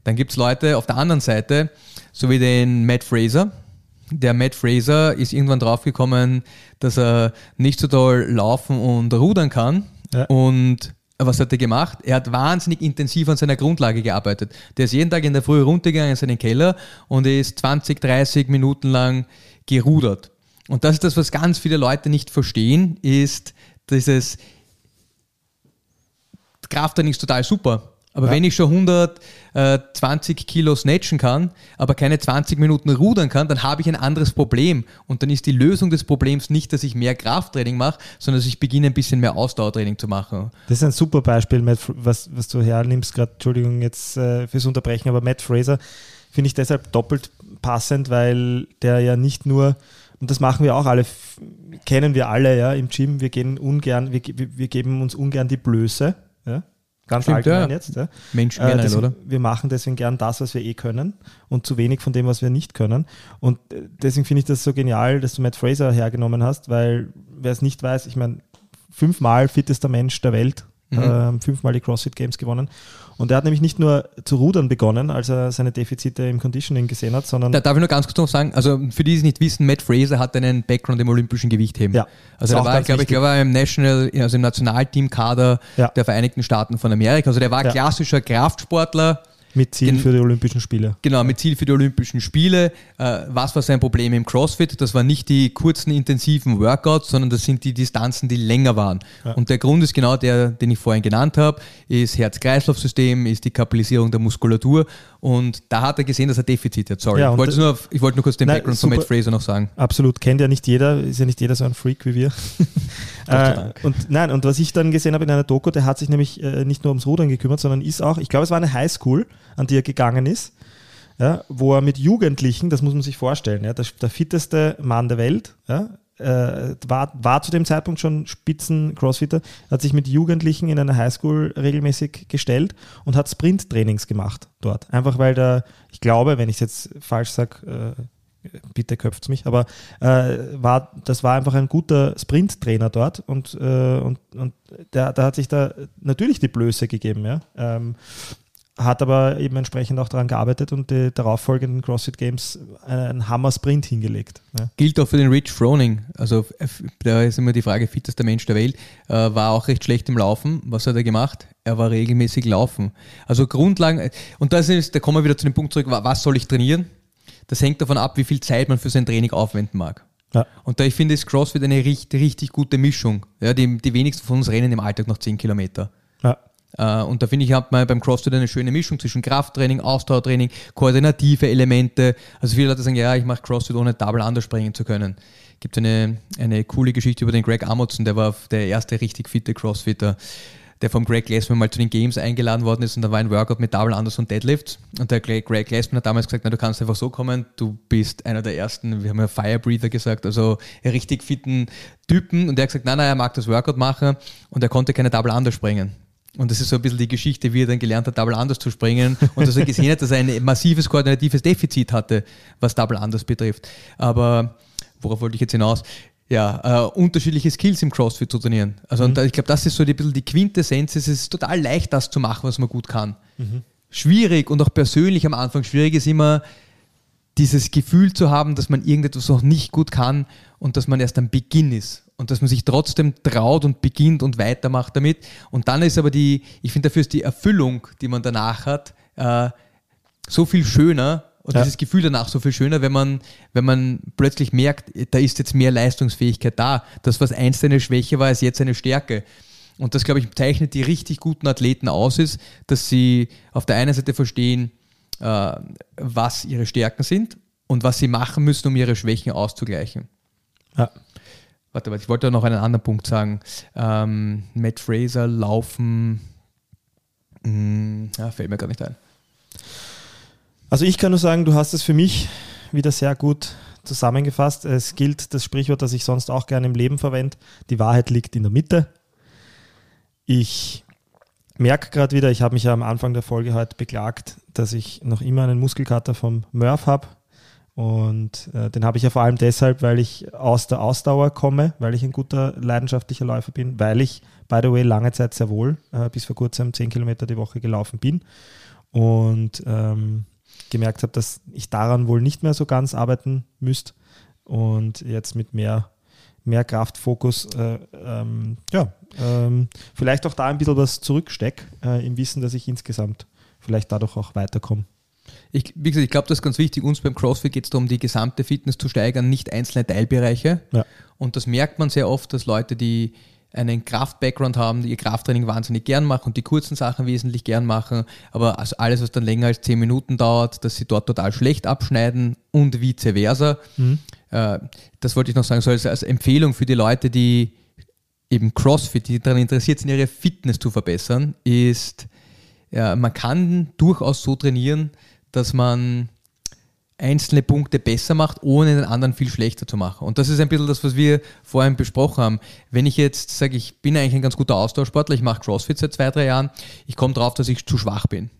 Dann gibt es Leute auf der anderen Seite, so wie den Matt Fraser. Der Matt Fraser ist irgendwann draufgekommen, dass er nicht so toll laufen und rudern kann. Ja. Und was hat er gemacht? Er hat wahnsinnig intensiv an seiner Grundlage gearbeitet. Der ist jeden Tag in der Früh runtergegangen in seinen Keller und ist 20, 30 Minuten lang gerudert. Und das ist das, was ganz viele Leute nicht verstehen, ist dieses Krafttraining ist total super. Aber Ja. wenn ich schon 120 Kilo snatchen kann, aber keine 20 Minuten rudern kann, dann habe ich ein anderes Problem. Und dann ist die Lösung des Problems nicht, dass ich mehr Krafttraining mache, sondern dass ich beginne, ein bisschen mehr Ausdauertraining zu machen. Das ist ein super Beispiel, Matt, was, was du hernimmst, gerade, Entschuldigung jetzt äh, fürs Unterbrechen, aber Matt Fraser finde ich deshalb doppelt passend, weil der ja nicht nur, und das machen wir auch alle, kennen wir alle ja im Gym, wir gehen ungern, wir, ge- wir, wir geben uns ungern die Blöße, ja, ganz Stimmt, allgemein ja. jetzt. Ja. Menschen Äh, deswegen, oder? Wir machen deswegen gern das, was wir eh können und zu wenig von dem, was wir nicht können. Und äh, deswegen finde ich das so genial, dass du Matt Fraser hergenommen hast, weil wer es nicht weiß, ich meine, fünfmal fittester Mensch der Welt, Mhm. ähm, fünfmal die CrossFit Games gewonnen. Und er hat nämlich nicht nur zu rudern begonnen, als er seine Defizite im Conditioning gesehen hat, sondern Da darf ich nur ganz kurz noch sagen, also für die, die es nicht wissen, Matt Fraser hat einen Background im olympischen Gewichtheben. Ja, Also der war, glaube ich, glaube im National, also im Nationalteamkader Ja. der Vereinigten Staaten von Amerika. Also der war Ja. klassischer Kraftsportler, mit Ziel für die Olympischen Spiele. Genau, mit Ziel für die Olympischen Spiele. Äh, was war sein Problem im CrossFit? Das waren nicht die kurzen, intensiven Workouts, sondern das sind die Distanzen, die länger waren. Und der Grund ist genau der, den ich vorhin genannt habe, ist Herz-Kreislauf-System, ist die Kapillisierung der Muskulatur. Und da hat er gesehen, dass er Defizite hat. Sorry, Ja, ich wollte nur, ich wollte nur kurz den Nein, Background von super. Matt Fraser noch sagen. Absolut, kennt ja nicht jeder, ist ja nicht jeder so ein Freak wie wir. äh, und nein, und was ich dann gesehen habe in einer Doku, der hat sich nämlich äh, nicht nur ums Rudern gekümmert, sondern ist auch, ich glaube, es war eine Highschool, an die er gegangen ist, ja, wo er mit Jugendlichen, das muss man sich vorstellen, ja, der, der fitteste Mann der Welt, ja, äh, war, war zu dem Zeitpunkt schon Spitzen-Crossfitter, hat sich mit Jugendlichen in einer Highschool regelmäßig gestellt und hat Sprint-Trainings gemacht dort. Einfach weil der, ich glaube, wenn ich es jetzt falsch sage, äh, bitte köpft mich, aber äh, war, das war einfach ein guter Sprint-Trainer dort und, äh, und, und der, der hat sich da natürlich die Blöße gegeben, ja. Ähm, hat aber eben entsprechend auch daran gearbeitet und die darauffolgenden CrossFit Games einen Hammer-Sprint hingelegt. Ja. Gilt auch für den Rich Froning. Also da ist immer die Frage, fittester Mensch der Welt, äh, war auch recht schlecht im Laufen. Was hat er gemacht? Er war regelmäßig laufen. Also Grundlagen, und das ist, da kommen wir wieder zu dem Punkt zurück, wa- was soll ich trainieren? Das hängt davon ab, wie viel Zeit man für sein Training aufwenden mag. Ja. Und da ich finde, ist CrossFit eine richtig, richtig gute Mischung. Ja, die, die wenigsten von uns rennen im Alltag noch 10 Kilometer. Äh, Und da finde ich, hat man beim CrossFit eine schöne Mischung zwischen Krafttraining, Ausdauertraining, koordinative Elemente. Also viele Leute sagen, ja, ich mache CrossFit ohne Double Under springen zu können. Gibt eine, eine coole Geschichte über den Greg Amundsen, der war der erste richtig fitte Crossfitter, der vom Greg Glassman mal zu den Games eingeladen worden ist und da war ein Workout mit Double Unders und Deadlifts. Und der Greg, Glassman hat damals gesagt, na, du kannst einfach so kommen, du bist einer der ersten, wir haben ja Firebreather gesagt, also richtig fitten Typen. Und der hat gesagt, nein, nein, er mag das Workout machen und er konnte keine Double Under springen. Und das ist so ein bisschen die Geschichte, wie er dann gelernt hat, Double Unders zu springen und dass er gesehen hat, dass er ein massives koordinatives Defizit hatte, was Double Unders betrifft. Aber worauf wollte ich jetzt hinaus? Ja, äh, unterschiedliche Skills im CrossFit zu trainieren. Also und da, ich glaube, das ist so die, bisschen die Quintessenz. Es ist total leicht, das zu machen, was man gut kann. Schwierig und auch persönlich am Anfang schwierig ist immer, dieses Gefühl zu haben, dass man irgendetwas noch nicht gut kann und dass man erst am Beginn ist und dass man sich trotzdem traut und beginnt und weitermacht damit. Und dann ist aber die, ich finde, dafür ist die Erfüllung, die man danach hat, äh, so viel schöner und Ja. dieses Gefühl danach so viel schöner, wenn man, wenn man plötzlich merkt, da ist jetzt mehr Leistungsfähigkeit da. Das, was einst eine Schwäche war, ist jetzt eine Stärke. Und das, glaube ich, zeichnet die richtig guten Athleten aus, ist, dass sie auf der einen Seite verstehen, äh, was ihre Stärken sind und was sie machen müssen, um ihre Schwächen auszugleichen. Ja. Warte, warte, ich wollte noch einen anderen Punkt sagen. Ähm, Matt Fraser, Laufen, mh, ja, fällt mir gar nicht ein. Also ich kann nur sagen, du hast es für mich wieder sehr gut zusammengefasst. Es gilt das Sprichwort, das ich sonst auch gerne im Leben verwende. Die Wahrheit liegt in der Mitte. Ich merke gerade wieder, ich habe mich ja am Anfang der Folge heute beklagt, dass ich noch immer einen Muskelkater vom Murph habe. Und äh, den habe ich ja vor allem deshalb, weil ich aus der Ausdauer komme, weil ich ein guter leidenschaftlicher Läufer bin, weil ich, by the way, lange Zeit sehr wohl äh, bis vor kurzem 10 Kilometer die Woche gelaufen bin. Und ähm, gemerkt habe, dass ich daran wohl nicht mehr so ganz arbeiten müsste und jetzt mit mehr, mehr Kraftfokus äh, ähm, ja, ähm, vielleicht auch da ein bisschen was zurückstecke, äh, im Wissen, dass ich insgesamt vielleicht dadurch auch weiterkomme. Ich, wie gesagt, ich glaube, das ist ganz wichtig. Uns beim CrossFit geht es darum, die gesamte Fitness zu steigern, nicht einzelne Teilbereiche. Ja. Und das merkt man sehr oft, dass Leute, die einen Kraft-Background haben, die ihr Krafttraining wahnsinnig gern machen und die kurzen Sachen wesentlich gern machen, aber also alles, was dann länger als 10 Minuten dauert, dass sie dort total schlecht abschneiden und vice versa. Äh, das wollte ich noch sagen, so als, als Empfehlung für die Leute, die eben CrossFit, die daran interessiert sind, ihre Fitness zu verbessern, ist, ja, man kann durchaus so trainieren, dass man einzelne Punkte besser macht, ohne den anderen viel schlechter zu machen. Und das ist ein bisschen das, was wir vorhin besprochen haben. Wenn ich jetzt sage, ich bin eigentlich ein ganz guter Ausdauersportler, ich mache CrossFit seit zwei, drei Jahren, ich komme drauf, dass ich zu schwach bin.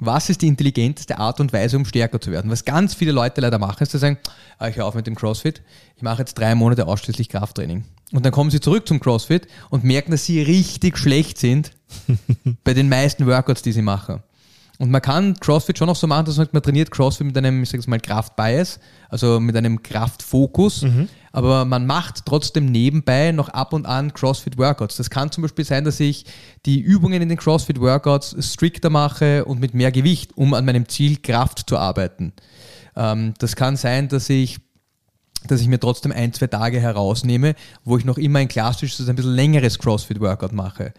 Was ist die intelligenteste Art und Weise, um stärker zu werden? Was ganz viele Leute leider machen, ist zu sagen, ah, ich höre auf mit dem CrossFit, ich mache jetzt drei Monate ausschließlich Krafttraining. Und dann kommen sie zurück zum CrossFit und merken, dass sie richtig schlecht sind bei den meisten Workouts, die sie machen. Und man kann CrossFit schon auch so machen, dass man, man trainiert CrossFit mit einem, ich sage mal, Kraftbias, also mit einem Kraftfokus, aber man macht trotzdem nebenbei noch ab und an CrossFit-Workouts. Das kann zum Beispiel sein, dass ich die Übungen in den CrossFit-Workouts strikter mache und mit mehr Gewicht, um an meinem Ziel Kraft zu arbeiten. Ähm, das kann sein, dass ich dass ich mir trotzdem ein, zwei Tage herausnehme, wo ich noch immer ein klassisches, ein bisschen längeres CrossFit-Workout mache.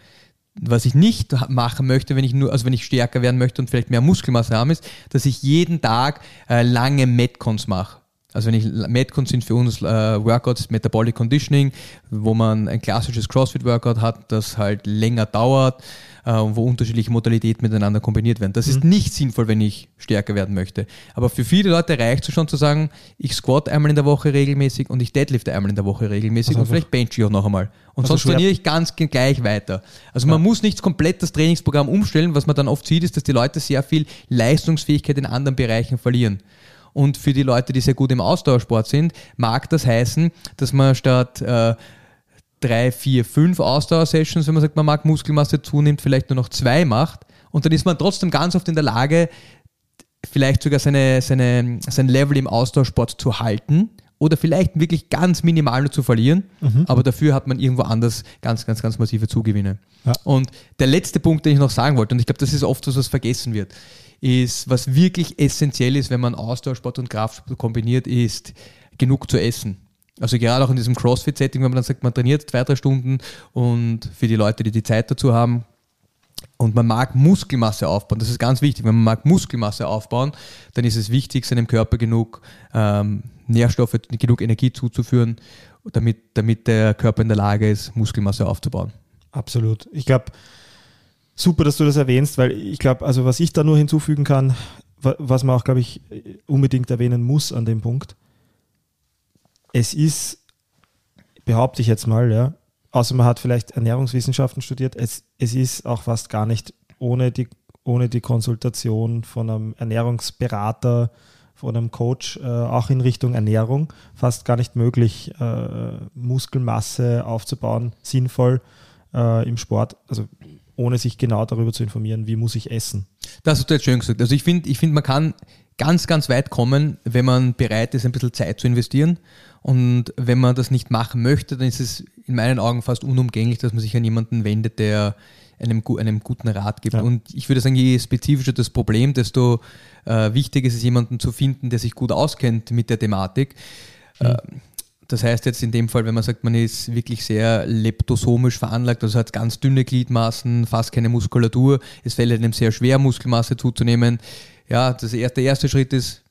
Was ich nicht machen möchte, wenn ich nur, also wenn ich stärker werden möchte und vielleicht mehr Muskelmasse haben, ist, dass ich jeden Tag äh, lange Metcons mache. Also wenn ich Metcons sind für uns äh, Workouts, Metabolic Conditioning, wo man ein klassisches CrossFit-Workout hat, das halt länger dauert, äh, wo unterschiedliche Modalitäten miteinander kombiniert werden. Das ist nicht sinnvoll, wenn ich stärker werden möchte. Aber für viele Leute reicht es schon zu sagen, ich squat einmal in der Woche regelmäßig und ich deadlifte einmal in der Woche regelmäßig Also und vielleicht bench ich auch noch einmal. Und Also sonst trainiere ich ganz gleich weiter. Also man muss nicht komplett das Trainingsprogramm umstellen. Was man dann oft sieht, ist, dass die Leute sehr viel Leistungsfähigkeit in anderen Bereichen verlieren. Und für die Leute, die sehr gut im Ausdauersport sind, mag das heißen, dass man statt äh, drei, vier, fünf Ausdauersessions, wenn man sagt, man mag Muskelmasse zunimmt, vielleicht nur noch zwei macht. Und dann ist man trotzdem ganz oft in der Lage, vielleicht sogar seine, seine, sein Level im Ausdauersport zu halten oder vielleicht wirklich ganz minimal nur zu verlieren, aber dafür hat man irgendwo anders ganz, ganz, ganz massive Zugewinne. Ja. Und der letzte Punkt, den ich noch sagen wollte, und ich glaube, das ist oft was, was vergessen wird, ist, was wirklich essentiell ist, wenn man Ausdauersport und Kraftsport kombiniert, ist genug zu essen. Also gerade auch in diesem CrossFit-Setting, wenn man dann sagt, man trainiert zwei, drei Stunden und für die Leute, die die Zeit dazu haben, und man mag Muskelmasse aufbauen, das ist ganz wichtig. Wenn man mag Muskelmasse aufbauen, dann ist es wichtig, seinem Körper genug ähm, Nährstoffe, genug Energie zuzuführen, damit, damit der Körper in der Lage ist, Muskelmasse aufzubauen. Absolut. Ich glaube, super, dass du das erwähnst, weil ich glaube, also was ich da nur hinzufügen kann, wa- was man auch, glaube ich, unbedingt erwähnen muss an dem Punkt, es ist, behaupte ich jetzt mal, ja, außer man hat vielleicht Ernährungswissenschaften studiert, es, es ist auch fast gar nicht ohne die, ohne die Konsultation von einem Ernährungsberater, von einem Coach, äh, auch in Richtung Ernährung, fast gar nicht möglich, äh, Muskelmasse aufzubauen, sinnvoll äh, im Sport, also ohne sich genau darüber zu informieren, wie muss ich essen. Das hast du jetzt schön gesagt. Also ich finde, ich finde, man kann ganz, ganz weit kommen, wenn man bereit ist, ein bisschen Zeit zu investieren. Und wenn man das nicht machen möchte, dann ist es in meinen Augen fast unumgänglich, dass man sich an jemanden wendet, der einem, einem guten Rat gibt. Ja. Und ich würde sagen, je spezifischer das Problem, desto äh, wichtiger ist es, jemanden zu finden, der sich gut auskennt mit der Thematik. Äh, das heißt jetzt in dem Fall, wenn man sagt, man ist wirklich sehr leptosomisch veranlagt, also hat ganz dünne Gliedmaßen, fast keine Muskulatur, es fällt einem sehr schwer, Muskelmasse zuzunehmen. Ja, das erste, der erste Schritt ist,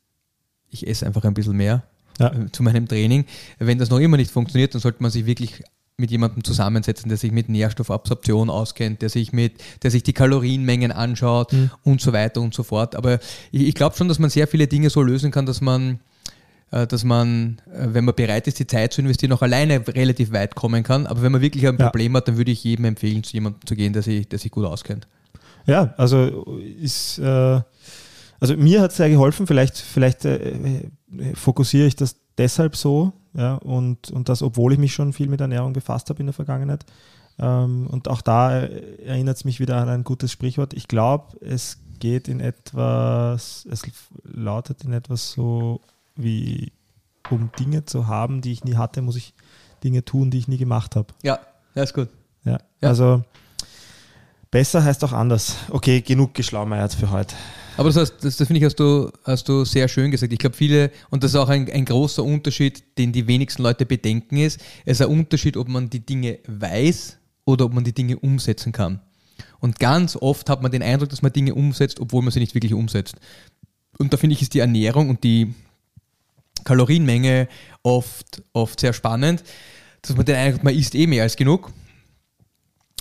ich esse einfach ein bisschen mehr Ja. äh, zu meinem Training. Wenn das noch immer nicht funktioniert, dann sollte man sich wirklich mit jemandem zusammensetzen, der sich mit Nährstoffabsorption auskennt, der sich mit, der sich die Kalorienmengen anschaut und so weiter und so fort. Aber ich, ich glaube schon, dass man sehr viele Dinge so lösen kann, dass man, dass man, äh, wenn man bereit ist, die Zeit zu investieren, auch alleine relativ weit kommen kann. Aber wenn man wirklich ein Ja. Problem hat, dann würde ich jedem empfehlen, zu jemandem zu gehen, der sich, der sich gut auskennt. Ja, also ist, äh, also mir hat es sehr geholfen, vielleicht, vielleicht äh, äh, fokussiere ich das deshalb so, ja, und, und das, obwohl ich mich schon viel mit Ernährung befasst habe in der Vergangenheit. Ähm, und auch da äh, erinnert es mich wieder an ein gutes Sprichwort. Ich glaube, es geht in etwas, es lautet in etwas so wie, um Dinge zu haben, die ich nie hatte, muss ich Dinge tun, die ich nie gemacht habe. Ja, das ist gut. Ja, Ja. also besser heißt auch anders. Okay, genug geschlaumeiert für heute. Aber das, heißt, das, das finde ich, hast du, hast du sehr schön gesagt. Ich glaube, viele, und das ist auch ein, ein großer Unterschied, den die wenigsten Leute bedenken, ist, es ist ein Unterschied, ob man die Dinge weiß oder ob man die Dinge umsetzen kann. Und ganz oft hat man den Eindruck, dass man Dinge umsetzt, obwohl man sie nicht wirklich umsetzt. Und da finde ich, ist die Ernährung und die Kalorienmenge oft, oft sehr spannend, dass man den Eindruck hat, man isst eh mehr als genug.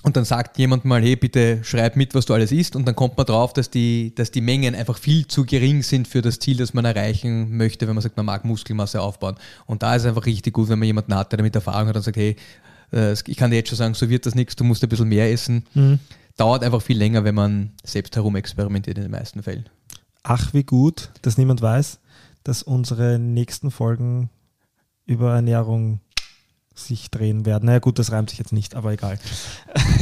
Und dann sagt jemand mal, hey, bitte schreib mit, was du alles isst. Und dann kommt man drauf, dass die, dass die Mengen einfach viel zu gering sind für das Ziel, das man erreichen möchte, wenn man sagt, man mag Muskelmasse aufbauen. Und da ist es einfach richtig gut, wenn man jemanden hat, der damit Erfahrung hat und sagt, hey, äh, ich kann dir jetzt schon sagen, so wird das nichts, du musst ein bisschen mehr essen. Dauert einfach viel länger, wenn man selbst herum experimentiert in den meisten Fällen. Ach, wie gut, dass niemand weiß, dass unsere nächsten Folgen über Ernährung sich drehen werden. Naja, gut, das reimt sich jetzt nicht, aber egal.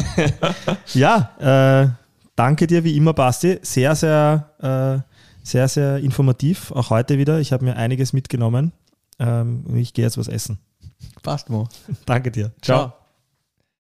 ja, äh, danke dir wie immer, Basti. Sehr, sehr, äh, sehr, sehr informativ. Auch heute wieder. Ich habe mir einiges mitgenommen. Ähm, ich gehe jetzt was essen. Passt, Mo. Danke dir. Ciao.